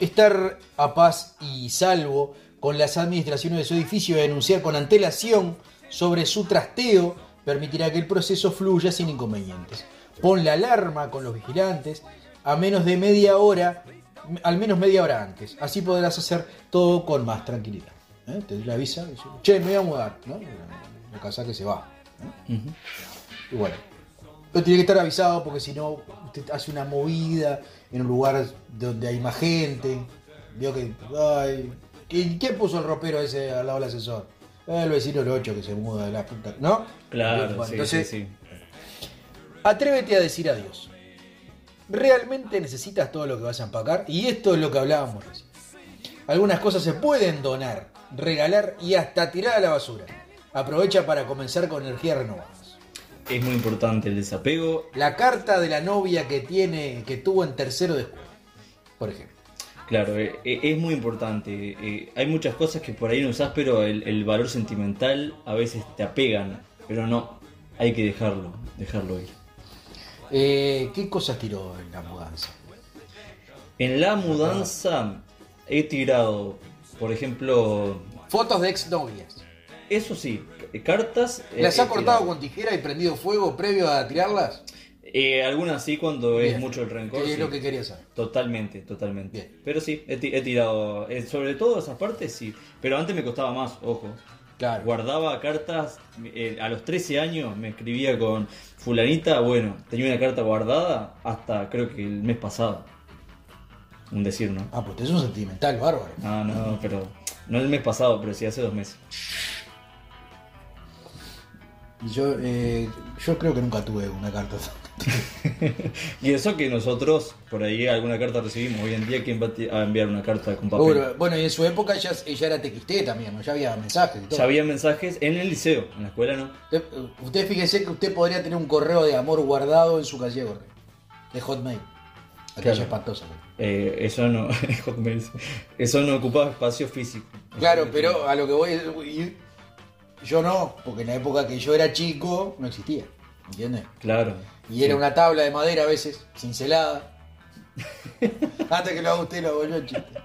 Estar a paz y salvo con las administraciones de su edificio y denunciar con antelación sobre su trasteo permitirá que el proceso fluya sin inconvenientes. Pon la alarma con los vigilantes a menos de media hora, al menos media hora antes. Así podrás hacer todo con más tranquilidad. ¿Eh? Te le avisa, dice, che, me voy a mudar, ¿no? La casa que se va. ¿no? Y bueno, pero tiene que estar avisado porque si no, usted hace una movida en un lugar donde hay más gente. Vio que. Ay, ¿quién, quién puso el ropero ese al lado del ascensor? Eh, el vecino el 8 que se muda de la puta. ¿No? Claro, Bueno, sí, entonces, sí, sí. Atrévete a decir adiós. ¿Realmente necesitas todo lo que vas a empacar? Y esto es lo que hablábamos recién. Algunas cosas se pueden donar, regalar y hasta tirar a la basura. Aprovecha para comenzar con energías renovadas. Es muy importante el desapego. La carta de la novia que tiene, que tuvo en tercero de escuela, por ejemplo. Claro, eh, eh, es muy importante. Eh, hay muchas cosas que por ahí no usás, pero el, el valor sentimental a veces te apegan. Pero no, hay que dejarlo, dejarlo ir. Eh, ¿Qué cosas tiró en la mudanza? En la mudanza he tirado, por ejemplo, Fotos de exnovias. eso sí, cartas. ¿Las ha cortado con tijera y prendido fuego previo a tirarlas? Eh, algunas sí cuando es mucho el rencor. Que es sí. lo que quería saber. Totalmente, totalmente. Bien. Pero sí, he, ti- he tirado, eh, sobre todo esas partes sí. Pero antes me costaba más, ojo. Claro. Guardaba cartas, eh, a los 13 años me escribía con fulanita, bueno, tenía una carta guardada hasta creo que el mes pasado. Un decir, ¿no? Ah, pues es un sentimental bárbaro. No, no, pero no el mes pasado, pero sí hace dos meses. Yo, eh, yo creo que nunca tuve una carta. Y eso que nosotros por ahí alguna carta recibimos. Hoy en día, ¿quién va a enviar una carta con papel? Bueno, bueno, y en su época ella era TXT también, ¿no? ya había mensajes y todo. Ya había mensajes en el liceo, en la escuela no. Usted, usted fíjese que usted podría tener un correo de amor guardado en su calle de Hotmail. Aquella Claro. espantosa. Eh, eso no, Hotmail, eso no ocupaba espacio físico. Claro, pero a lo que voy Yo no, porque en la época que yo era chico no existía. ¿Entiendes? Claro. Y era una tabla de madera a veces, cincelada. Antes que lo haga usted, lo hago yo, chiste.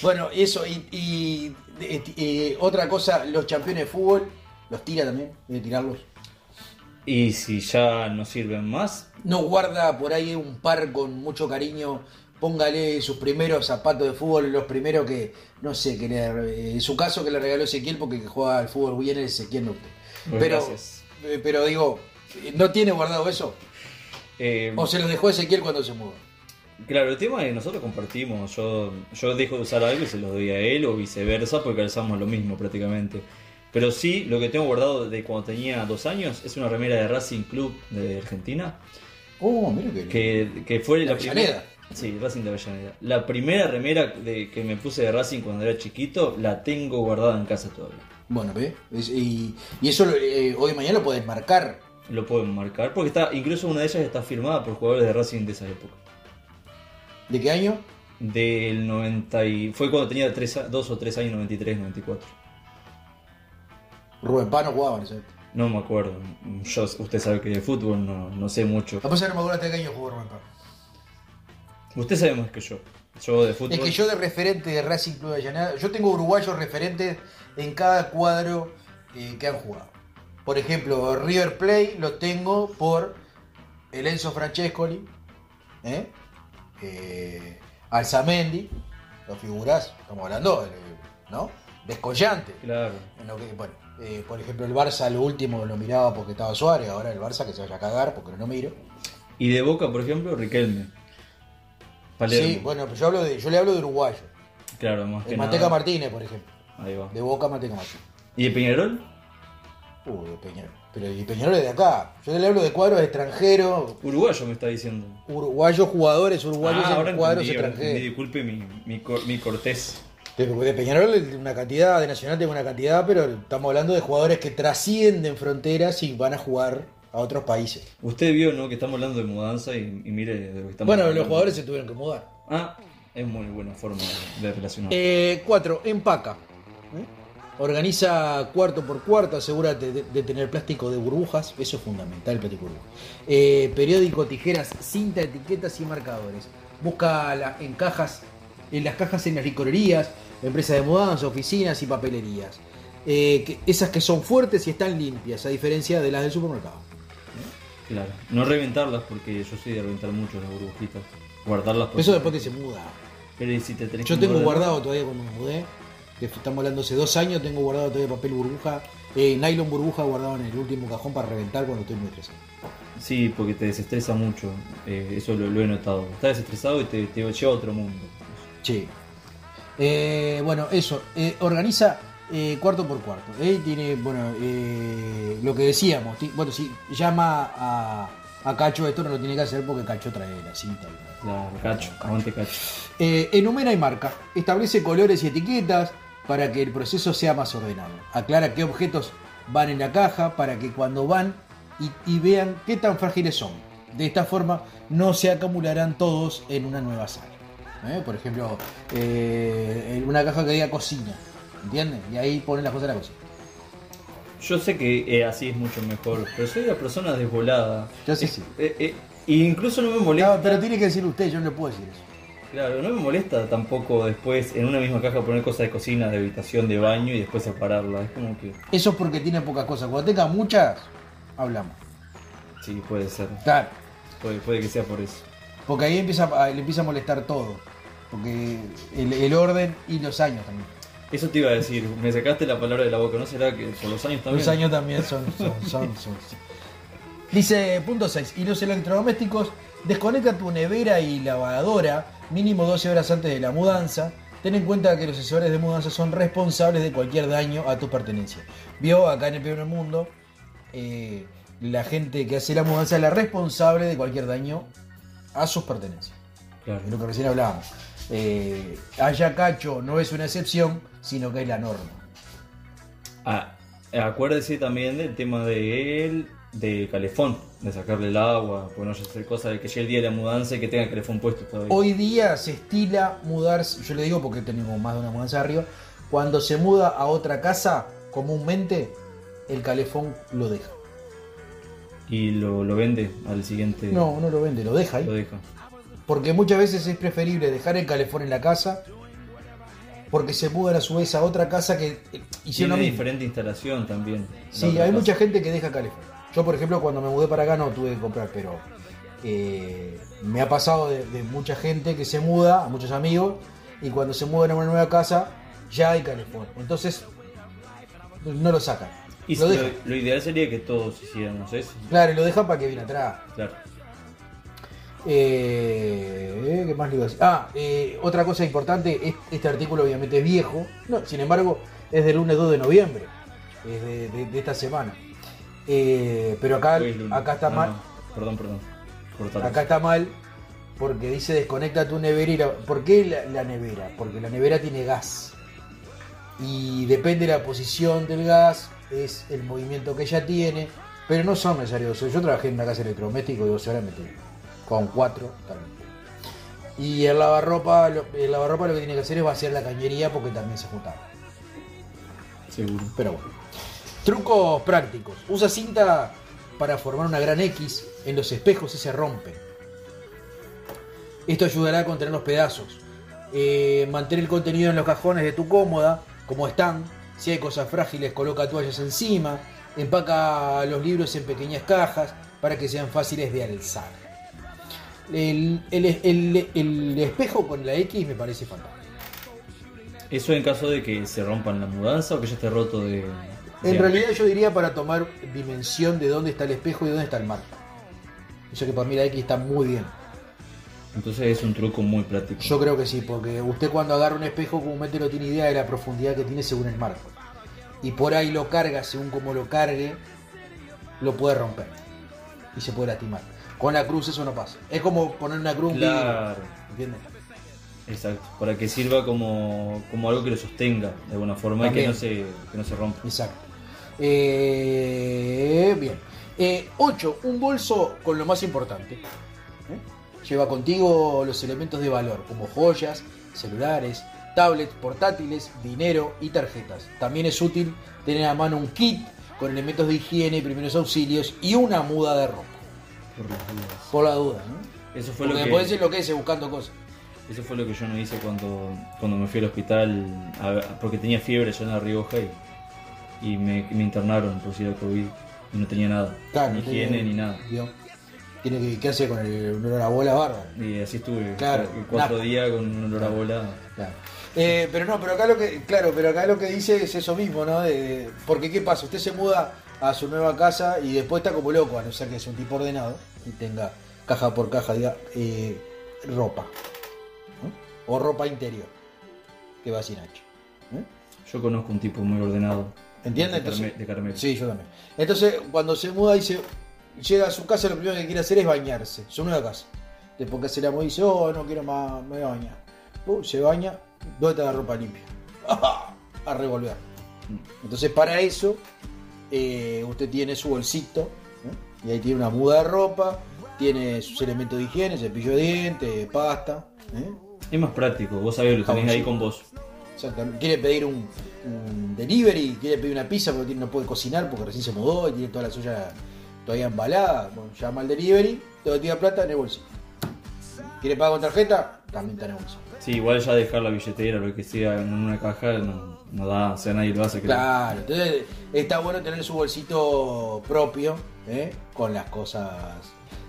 Bueno, eso, y, y, eh, eh, otra cosa, los campeones de fútbol, los tira también, debe tirarlos. Y si ya no sirven más, No guarda por ahí un par con mucho cariño, póngale sus primeros zapatos de fútbol, los primeros que, no sé, que le, eh, en su caso que le regaló Ezequiel porque que juega al fútbol bien es Ezequiel no usted. Pues Pero, gracias. eh, pero digo, ¿no tiene guardado eso? eh, ¿O se lo dejó Ezequiel cuando se mudó? claro, el tema es que nosotros compartimos. Yo, yo dejo de usar algo y se lo doy a él o viceversa porque calzamos lo mismo prácticamente. Pero sí, lo que tengo guardado de cuando tenía dos años es una remera de Racing Club de Argentina. Oh, mira que... que, que fue la Avellaneda. primera. Sí, Racing de Avellaneda. La primera remera de, que me puse de Racing cuando era chiquito la tengo guardada en casa todavía. Bueno, ¿ve? Es- y, y eso eh, hoy y mañana lo puedes marcar. Lo pueden marcar porque está, incluso una de ellas está firmada por jugadores de Racing de esa época. ¿De qué año? Del 90 y fue cuando tenía 2 o 3 años, 93, 94. Rubén Pano jugaba en época. No me acuerdo. Yo, usted sabe que de fútbol no, no sé mucho. A pesar no me acuerdo hasta qué año jugó Rubén Pano. Usted sabe más que yo. Yo de fútbol. Es que yo de referente de Racing Club de Avellaneda, yo tengo uruguayos referentes en cada cuadro eh, que han jugado. Por ejemplo, River Plate lo tengo por el Enzo Francescoli, ¿eh? Eh, Alzamendi, lo figurás, estamos hablando, eh, ¿no? Descollante. Claro. En lo que, bueno, eh, por ejemplo, el Barça lo último lo miraba porque estaba Suárez, ahora el Barça que se vaya a cagar porque no lo miro. Y de Boca, por ejemplo, Riquelme. Palermo. Sí, bueno, pero yo, hablo de, yo le hablo de uruguayo. Claro, más que El Manteca nada. Martínez, por ejemplo. Ahí va. De Boca Manteca Martínez. ¿Y de Peñarol? Uh, Peñarol. Pero y Peñarol es de acá. Yo le hablo de cuadros extranjeros, Uruguayo me está diciendo. uruguayos jugadores uruguayos Ah, en cuadros entendí, extranjeros. Disculpe mi, mi, cor- mi cortés. De, de Peñarol es una cantidad, de Nacional tengo una cantidad, pero estamos hablando de jugadores que trascienden fronteras y van a jugar a otros países. Usted vio, ¿no? Que estamos hablando de mudanza y, y mire de lo que estamos Bueno, hablando. los jugadores se tuvieron que mudar. Ah, es muy buena forma de, de relacionar. Eh, cuatro, empaca. ¿eh? Organiza cuarto por cuarto, asegúrate de, de tener plástico de burbujas, eso es fundamental, el plástico. Eh, periódico, tijeras, cinta, etiquetas y marcadores. Busca la- en cajas, en las cajas en las licorerías, empresas de mudanza, oficinas y papelerías. Eh, que- esas que son fuertes y están limpias, a diferencia de las del supermercado. Claro. No reventarlas porque yo soy de reventar mucho las burbujitas. Guardarlas porque... Eso después que se muda. Pero ¿y si te tenés Yo tengo guardado todavía cuando me mudé, que estamos hablando hace dos años, tengo guardado todavía papel burbuja, eh, nylon burbuja guardado en el último cajón para reventar cuando estoy muy estresado. Sí, porque te desestresa mucho. Eh, eso lo, lo he notado. Estás desestresado y te, te lleva a otro mundo. Sí. Eh, bueno, eso, organiza cuarto por cuarto. tiene, bueno, lo que decíamos, bueno, si llama a, A Cacho esto no lo tiene que hacer porque Cacho trae la cinta. Claro, cacho, aguante cacho. Eh, enumera y marca. Establece colores y etiquetas para que el proceso sea más ordenado. Aclara qué objetos van en la caja para que cuando van y, y vean qué tan frágiles son. De esta forma no se acumularán todos en una nueva sala. ¿Eh? Por ejemplo, eh, una caja que diga cocina. ¿Entienden? Y ahí ponen las cosas de la cocina. Yo sé que eh, así es mucho mejor, pero soy una persona desvolada. Yo sí, Eh, sí. eh, y incluso no me molesta. No, pero tiene que decir usted, yo no le puedo decir eso. Claro, no me molesta tampoco después en una misma caja poner cosas de cocina, de habitación, de baño y después separarla. Es como que. Eso es porque tiene pocas cosas. Cuando tenga muchas, hablamos. Sí, puede ser. Claro. Puede, puede que sea por eso. Porque ahí empieza, a- le empieza a molestar todo. Porque el, el orden y los años también. Eso te iba a decir, me sacaste la palabra de la boca, ¿no será que por los años también? Los años también son. son, son, son- Dice punto 6. Y los electrodomésticos, desconecta tu nevera y lavadora mínimo 12 horas antes de la mudanza. Ten en cuenta que los asesores de mudanza son responsables de cualquier daño a tu pertenencia. Vio acá en el primer mundo, eh, la gente que hace la mudanza es la responsable de cualquier daño a sus pertenencias. Claro. de lo que recién hablábamos. Eh, Haya Cacho no es una excepción, sino que es la norma. Ah, acuérdese también del tema de él, de calefón, de sacarle el agua, pues no hacer cosas de que llegue el día de la mudanza y que tenga el calefón puesto todavía. Hoy día se estila mudarse, yo le digo porque tenemos más de una mudanza arriba, cuando se muda a otra casa, comúnmente el calefón lo deja. Y lo, lo vende al siguiente. No, no lo vende, lo deja Lo ahí. deja. Porque muchas veces es preferible dejar el calefón en la casa, porque se mudan a su vez a otra casa que eh, hicieron Tiene lo mismo. diferente instalación también. Sí, hay casa. mucha gente que deja calefón. Yo, por ejemplo, cuando me mudé para acá no tuve que comprar, pero eh, me ha pasado de, de mucha gente que se muda, a muchos amigos, y cuando se mudan a una nueva casa ya hay calefón. Entonces, no lo sacan. Y lo lo, dejan. lo ideal sería que todos hiciéramos eso. Claro, y lo dejan para que viene atrás. Claro. Eh, ¿Qué más le iba a decir? Ah, eh, otra cosa importante, es- este artículo obviamente es viejo, no, sin embargo es del lunes 2 de noviembre, es de, de- de esta semana. Eh, pero acá, acá está mal, no. Perdón, perdón. Cortalo. acá está mal porque dice desconecta tu nevera. y la- ¿Por qué la, la nevera? Porque la nevera tiene gas. Y depende de la posición del gas, es el movimiento que ella tiene, pero no son necesarios. Yo trabajé en una casa electrodoméstico y 12 horas metí. Con 4 Y el lavarropa, el lavarropa lo que tiene que hacer es vaciar la cañería porque también se juntaba. Seguro. Pero bueno. Trucos prácticos. Usa cinta para formar una gran X en los espejos y se rompen. Esto ayudará a contener los pedazos. Eh, mantén el contenido en los cajones de tu cómoda, como están. Si hay cosas frágiles, coloca toallas encima. Empaca los libros en pequeñas cajas para que sean fáciles de alzar. El- el espejo con la X me parece fantástico. Eso en caso de que se rompan la mudanza o que ya esté roto de. En realidad yo diría para tomar dimensión de dónde está el espejo y dónde está el marco. Eso que para mí la X está muy bien. Entonces es un truco muy práctico. Yo creo que sí, porque usted cuando agarra un espejo comúnmente no tiene idea de la profundidad que tiene según el marco. Y por ahí lo carga, según como lo cargue, lo puede romper. Y se puede lastimar. Con la cruz eso no pasa. Es como poner una cruz. en un vidrio, Claro. ¿Entiendes? Exacto. Para que sirva como, como algo que lo sostenga de alguna forma y que no, se, que no se rompa. Exacto. Eh, bien. 8. un bolso con lo más importante. ¿Eh? Lleva contigo los elementos de valor, como joyas, celulares, tablets, portátiles, dinero y tarjetas. También es útil tener a mano un kit con elementos de higiene y primeros auxilios y una muda de ropa. Por las dudas. Por la duda, ¿no? Eso fue Porque lo que. después se enloquece buscando cosas. Eso fue lo que yo no hice cuando, cuando me fui al hospital, a- porque tenía fiebre allá en La Rioja y, y me, me internaron por si era COVID y no tenía nada, Claro, ni higiene ni nada. Tiene que, ¿qué hace con el olor a bola bárbaro? Y así estuve Claro, cuatro días con un olor a bola. Claro. Eh, pero no, pero acá lo que, claro, pero acá lo que dice es eso mismo, ¿no? De- porque qué pasa, usted se muda a su nueva casa y después está como loco, a no ser que sea un tipo ordenado y tenga caja por caja, diga, eh, ropa. O ropa interior, que va sin H. ¿eh? Yo conozco un tipo muy ordenado. ¿Entiende? De, Entonces- de. Sí, yo también. Entonces, cuando se muda dice, llega a su casa, lo primero que quiere hacer es bañarse, su nueva casa. Después que se la y dice, oh, no quiero más, me voy a bañar. Uh, se baña, ¿dónde está la ropa limpia? a revolver. Entonces, para eso, eh, usted tiene su bolsito, ¿eh? y ahí tiene una muda de ropa, tiene sus elementos de higiene, cepillo de dientes, pasta. ¿eh? Es más práctico, vos sabés, lo tenés ahí con vos. Exactamente. Quiere pedir un, un delivery, quiere pedir una pizza porque no puede cocinar porque recién se mudó y tiene toda la suya todavía embalada. Bueno, llama al delivery, todo tira plata en el bolsillo. ¿Quiere pagar con tarjeta? También está en el bolsillo. Sí, igual ya dejar la billetera, lo que sea, en una caja no, no da, o sea, nadie lo hace. creo. Claro, entonces está bueno tener su bolsito propio ¿eh? con las cosas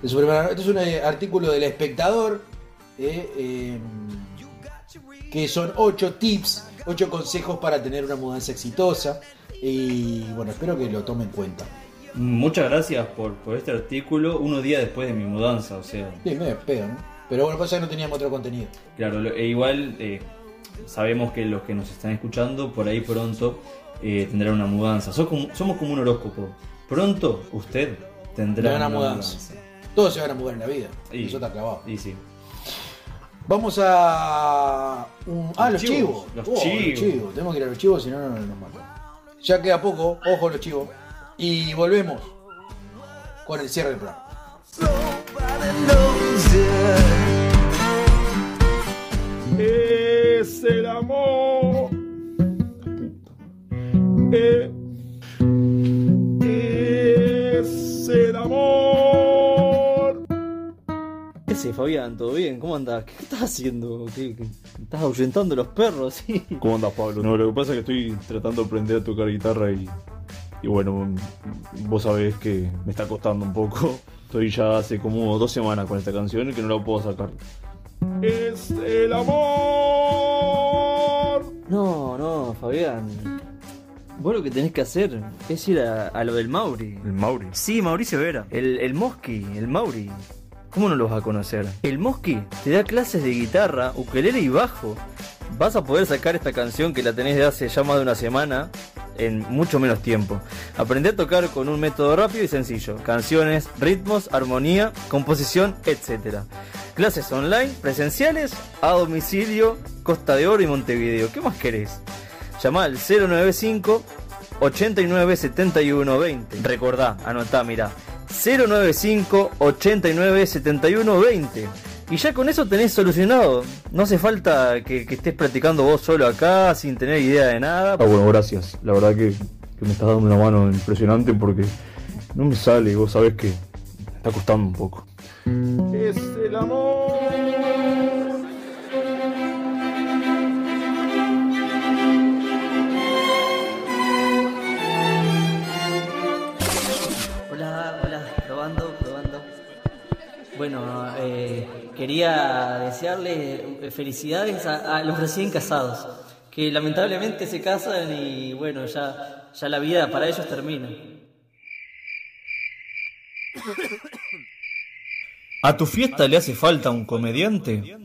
de. Este es un eh, artículo del espectador ¿eh? Eh, que son 8 tips, 8 consejos para tener una mudanza exitosa. Y bueno, espero que lo tomen en cuenta. Muchas gracias por, por este artículo, unos días después de mi mudanza, o sea. Sí, me pedo, ¿no? Pero bueno, pasa que no teníamos otro contenido. Claro, e igual eh, sabemos que los que nos están escuchando por ahí pronto eh, tendrán una mudanza. Sos como- somos como un horóscopo. Pronto usted tendrá Una una, mudanza. Todos se van a mudar en la vida. Y- Eso está clavado. Y sí. Vamos a. un- ah, los Los chivos. chivos, los Oh, chivos. Tenemos que ir a los chivos, si no, no no nos matan. Ya queda poco, ojo los chivos. Y volvemos con el cierre del programa. Es el amor. Fabián? ¿Todo bien? ¿Cómo andás? ¿Qué estás haciendo? ¿Qué, qué- ¿Estás ahuyentando los perros? Sí. ¿Cómo andas, Pablo? No, lo que pasa es que estoy tratando de aprender a tocar guitarra y, y bueno, vos sabés que me está costando un poco. Estoy ya hace como dos semanas con esta canción y que no la puedo sacar. Es el amor. No, no, Fabián. Vos lo que tenés que hacer es ir a, a lo del Mauri. ¿El Mauri? Sí, Mauricio Vera. El, el Mosqui, el Mauri. ¿Cómo no lo vas a conocer? El Mosqui te da clases de guitarra, ukelele y bajo. Vas a poder sacar esta canción que la tenés de hace ya más de una semana en mucho menos tiempo. Aprende a tocar con un método rápido y sencillo. Canciones, ritmos, armonía, composición, etc. Clases online, presenciales, a domicilio, Costa de Oro y Montevideo. ¿Qué más querés? Llama al 095 89 71 20. Recordá, anotá, mirá. 095 89 71 20. Y ya con eso tenés solucionado. No hace falta que, que estés practicando vos solo acá sin tener idea de nada. Ah, bueno, gracias. La verdad que, que me estás dando una mano impresionante porque no me sale y vos sabés que me está costando un poco. Es el amor. Bueno, eh, quería desearle felicidades a, a los recién casados, que lamentablemente se casan y bueno, ya, ya la vida para ellos termina. ¿A tu fiesta le hace falta un comediante?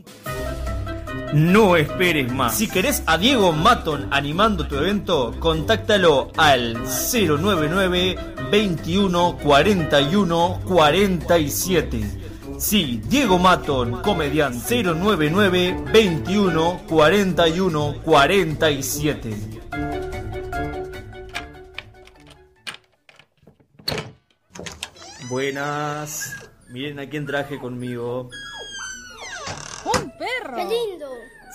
No esperes más. Si querés a Diego Maton animando tu evento, contáctalo al 099 21 41 47. Sí, Diego Maton, comediante 099 21 41 47. Buenas. Miren a quién traje conmigo. ¡Un perro! ¡Qué lindo!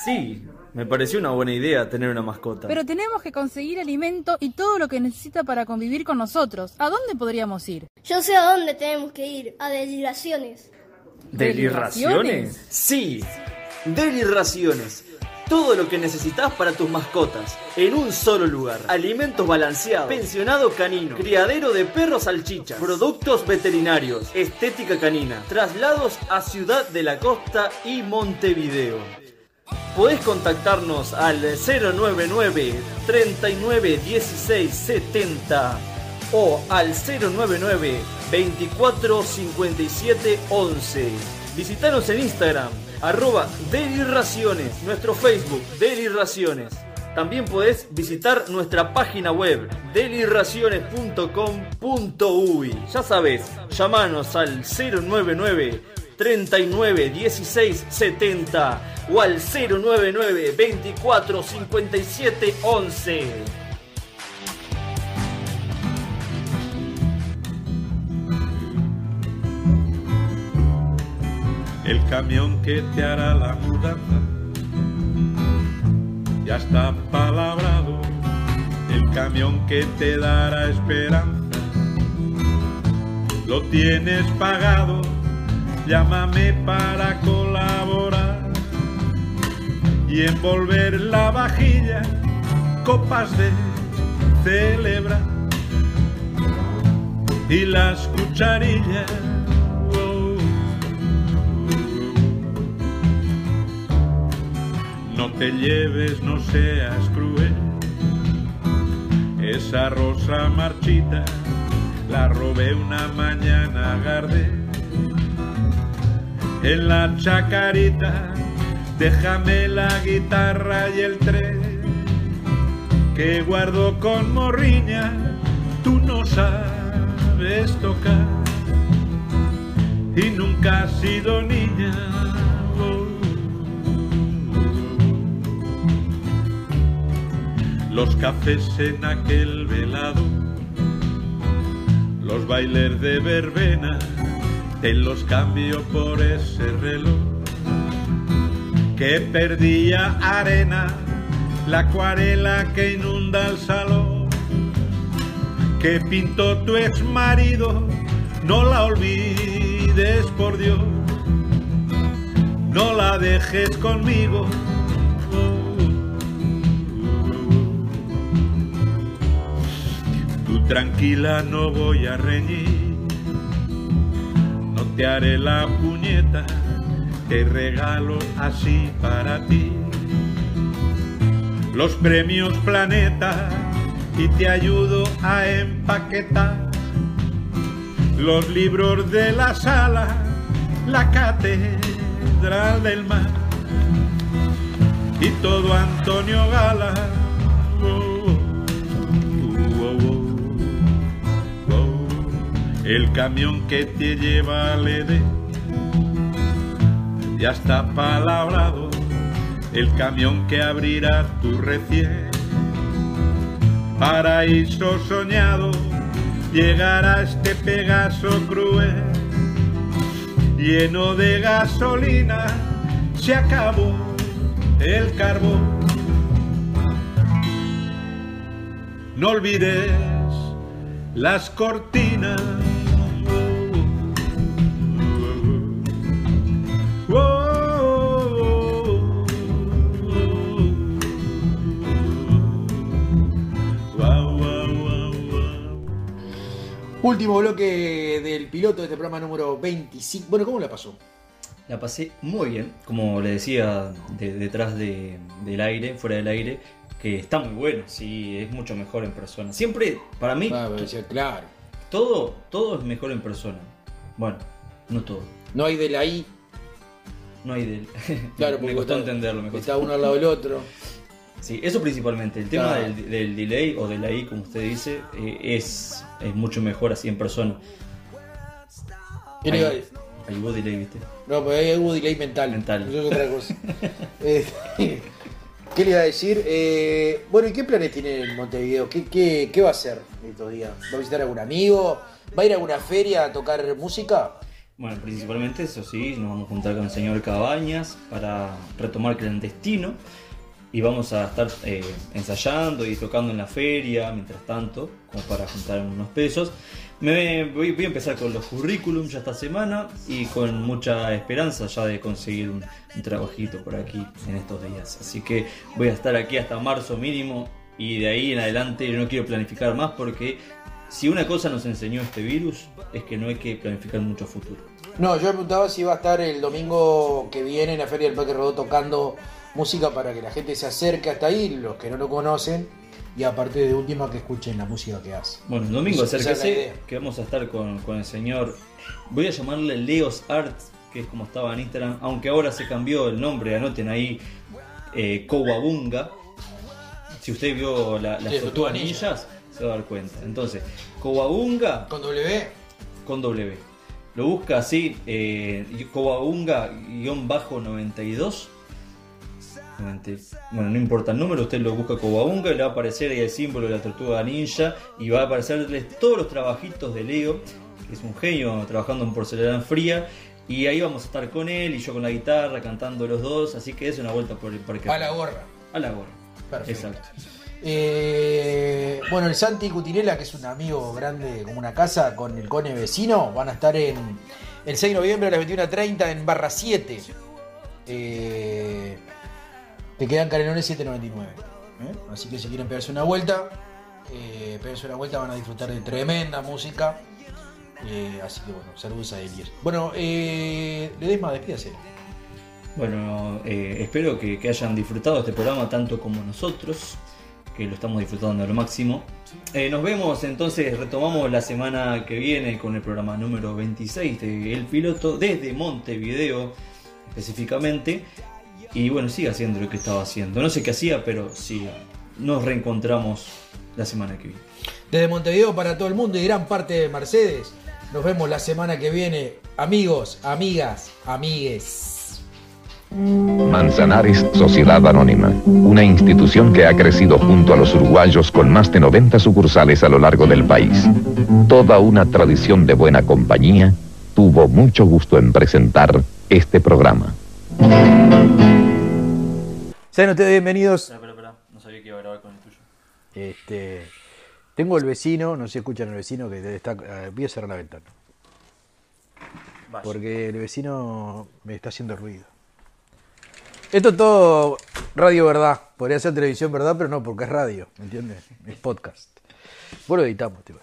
Sí, me pareció una buena idea tener una mascota. Pero tenemos que conseguir alimento y todo lo que necesita para convivir con nosotros. ¿A dónde podríamos ir? Yo sé a dónde tenemos que ir, a deliraciones. ¿Delirraciones? Sí, Delirraciones. Todo lo que necesitas para tus mascotas, en un solo lugar. Alimentos balanceados, pensionado canino, criadero de perros salchichas, productos veterinarios, estética canina, traslados a Ciudad de la Costa y Montevideo. Podés contactarnos al 099 39 16 70 o al 099 24 57 11. Visitanos en Instagram, arroba Delirraciones, nuestro Facebook, Delirraciones. También podés visitar nuestra página web deliraciones.com.uy. Ya sabes, llamanos al 099 39 16 70 o al 099 24 57 11. El camión que te hará la mudanza. Ya está palabrado el camión que te dará esperanza. Lo tienes pagado, llámame para colaborar y envolver la vajilla, copas de celebrar y las cucharillas. No te lleves, no seas cruel. Esa rosa marchita la robé una mañana Gardé. En la chacarita, déjame la guitarra y el tren que guardo con morriña. Tú no sabes tocar y nunca has sido niña. Los cafés en aquel velado, los bailes de verbena, te los cambio por ese reloj que perdía arena, la acuarela que inunda el salón, que pintó tu ex marido, no la olvides por Dios, no la dejes conmigo. Tranquila no voy a reñir, no te haré la puñeta, te regalo así para ti. Los premios Planeta y te ayudo a empaquetar los libros de la sala, la catedral del mar y todo Antonio Gala. El camión que te lleva al Edén ya está palabrado, el camión que abrirá tu recién paraíso soñado, llegará este Pegaso cruel, lleno de gasolina, se acabó el carbón. No olvides las cortinas. Último bloque del piloto de este programa número 25. Bueno, ¿cómo la pasó? La pasé muy bien, como le decía de- detrás de- del aire, fuera del aire, que está muy bueno, sí, es mucho mejor en persona. Siempre, para mí, Ah, claro. todo, todo es mejor en persona. Bueno, no todo. No hay de la I. No hay del. Claro, me porque costó está- entenderlo. Me costó. está uno al lado del otro. Sí, eso principalmente. El tema Claro. del, del delay o de la I, como usted dice, eh, es, es mucho mejor así en persona. ¿Qué le iba a Ahí, ahí hubo delay, ¿viste? No, pero ahí hubo delay mental. Mental. Eso es otra cosa. Eh, ¿Qué le iba a decir? Eh, bueno, ¿y qué planes tiene en Montevideo? ¿Qué, qué, qué va a hacer estos días? ¿Va a visitar a algún amigo? ¿Va a ir a alguna feria a tocar música? Bueno, principalmente eso sí, nos vamos a juntar con el señor Cabañas para retomar clandestino y vamos a estar eh, ensayando y tocando en la feria mientras tanto, como para juntar unos pesos. Me voy, a empezar con los currículums ya esta semana y con mucha esperanza ya de conseguir un, trabajito por aquí en estos días. Así que voy a estar aquí hasta marzo mínimo y de ahí en adelante no quiero planificar más porque si una cosa nos enseñó este virus es que no hay que planificar mucho futuro. No, yo me preguntaba si va a estar el domingo que viene en la Feria del Parque Rodó tocando música para que la gente se acerque hasta ahí, los que no lo conocen, y aparte de última que escuchen la música que hace. Bueno, el domingo acérquese que vamos a estar con, con el señor, voy a llamarle Leos Arts, que es como estaba en Instagram, aunque ahora se cambió el nombre, anoten ahí, eh. Si usted vio la- las Sí, se va a dar cuenta. Entonces, Coaunga. Con W. Con W. Lo busca así, eh, Coaunga-92. 90 Bueno, no importa el número, usted lo busca Coaunga y le va a aparecer ahí el símbolo de la tortuga ninja y va a aparecerles todos los trabajitos de Leo, que es un genio trabajando en porcelana fría. Y ahí vamos a estar con él y yo con la guitarra cantando los dos, así que es una vuelta por el parque. A la gorra. A la gorra. Perfecto. Exacto. Eh, bueno, el Santi Cutinela, que es un amigo grande como una casa, con el Cone vecino, van a estar en el 6 de noviembre a las 21.30 en Barra 7. Eh, te quedan Canelones 7.99. ¿eh? Así que si quieren pegarse una vuelta, eh, pegarse una vuelta van a disfrutar de tremenda música. Eh, así que bueno, saludos a Elier. Bueno, eh, Ledesma, despídase. Bueno, eh, espero que, que hayan disfrutado este programa tanto como nosotros, que lo estamos disfrutando al máximo. Eh, nos vemos entonces, retomamos la semana que viene con el programa número 26 de El Piloto desde Montevideo específicamente. Y bueno, siga haciendo lo que estaba haciendo. No sé qué hacía, pero siga. Nos reencontramos la semana que viene. Desde Montevideo para todo el mundo y gran parte de Mercedes. Nos vemos la semana que viene. Amigos, amigas, amigues. Manzanares Sociedad Anónima, una institución que ha crecido junto a los uruguayos con más de 90 sucursales a lo largo del país. Toda una tradición de buena compañía, tuvo mucho gusto en presentar este programa. Sean ustedes bienvenidos. Espera, espera, espera. No sabía que iba a grabar con el tuyo. Este, tengo el vecino, no sé si escuchan el vecino que está. eh, voy a cerrar la ventana. Vaya. Porque el vecino me está haciendo ruido. Esto es todo radio verdad. Podría ser televisión verdad, pero no, porque es radio, ¿me entiendes? Es podcast. Vos lo editamos, tío.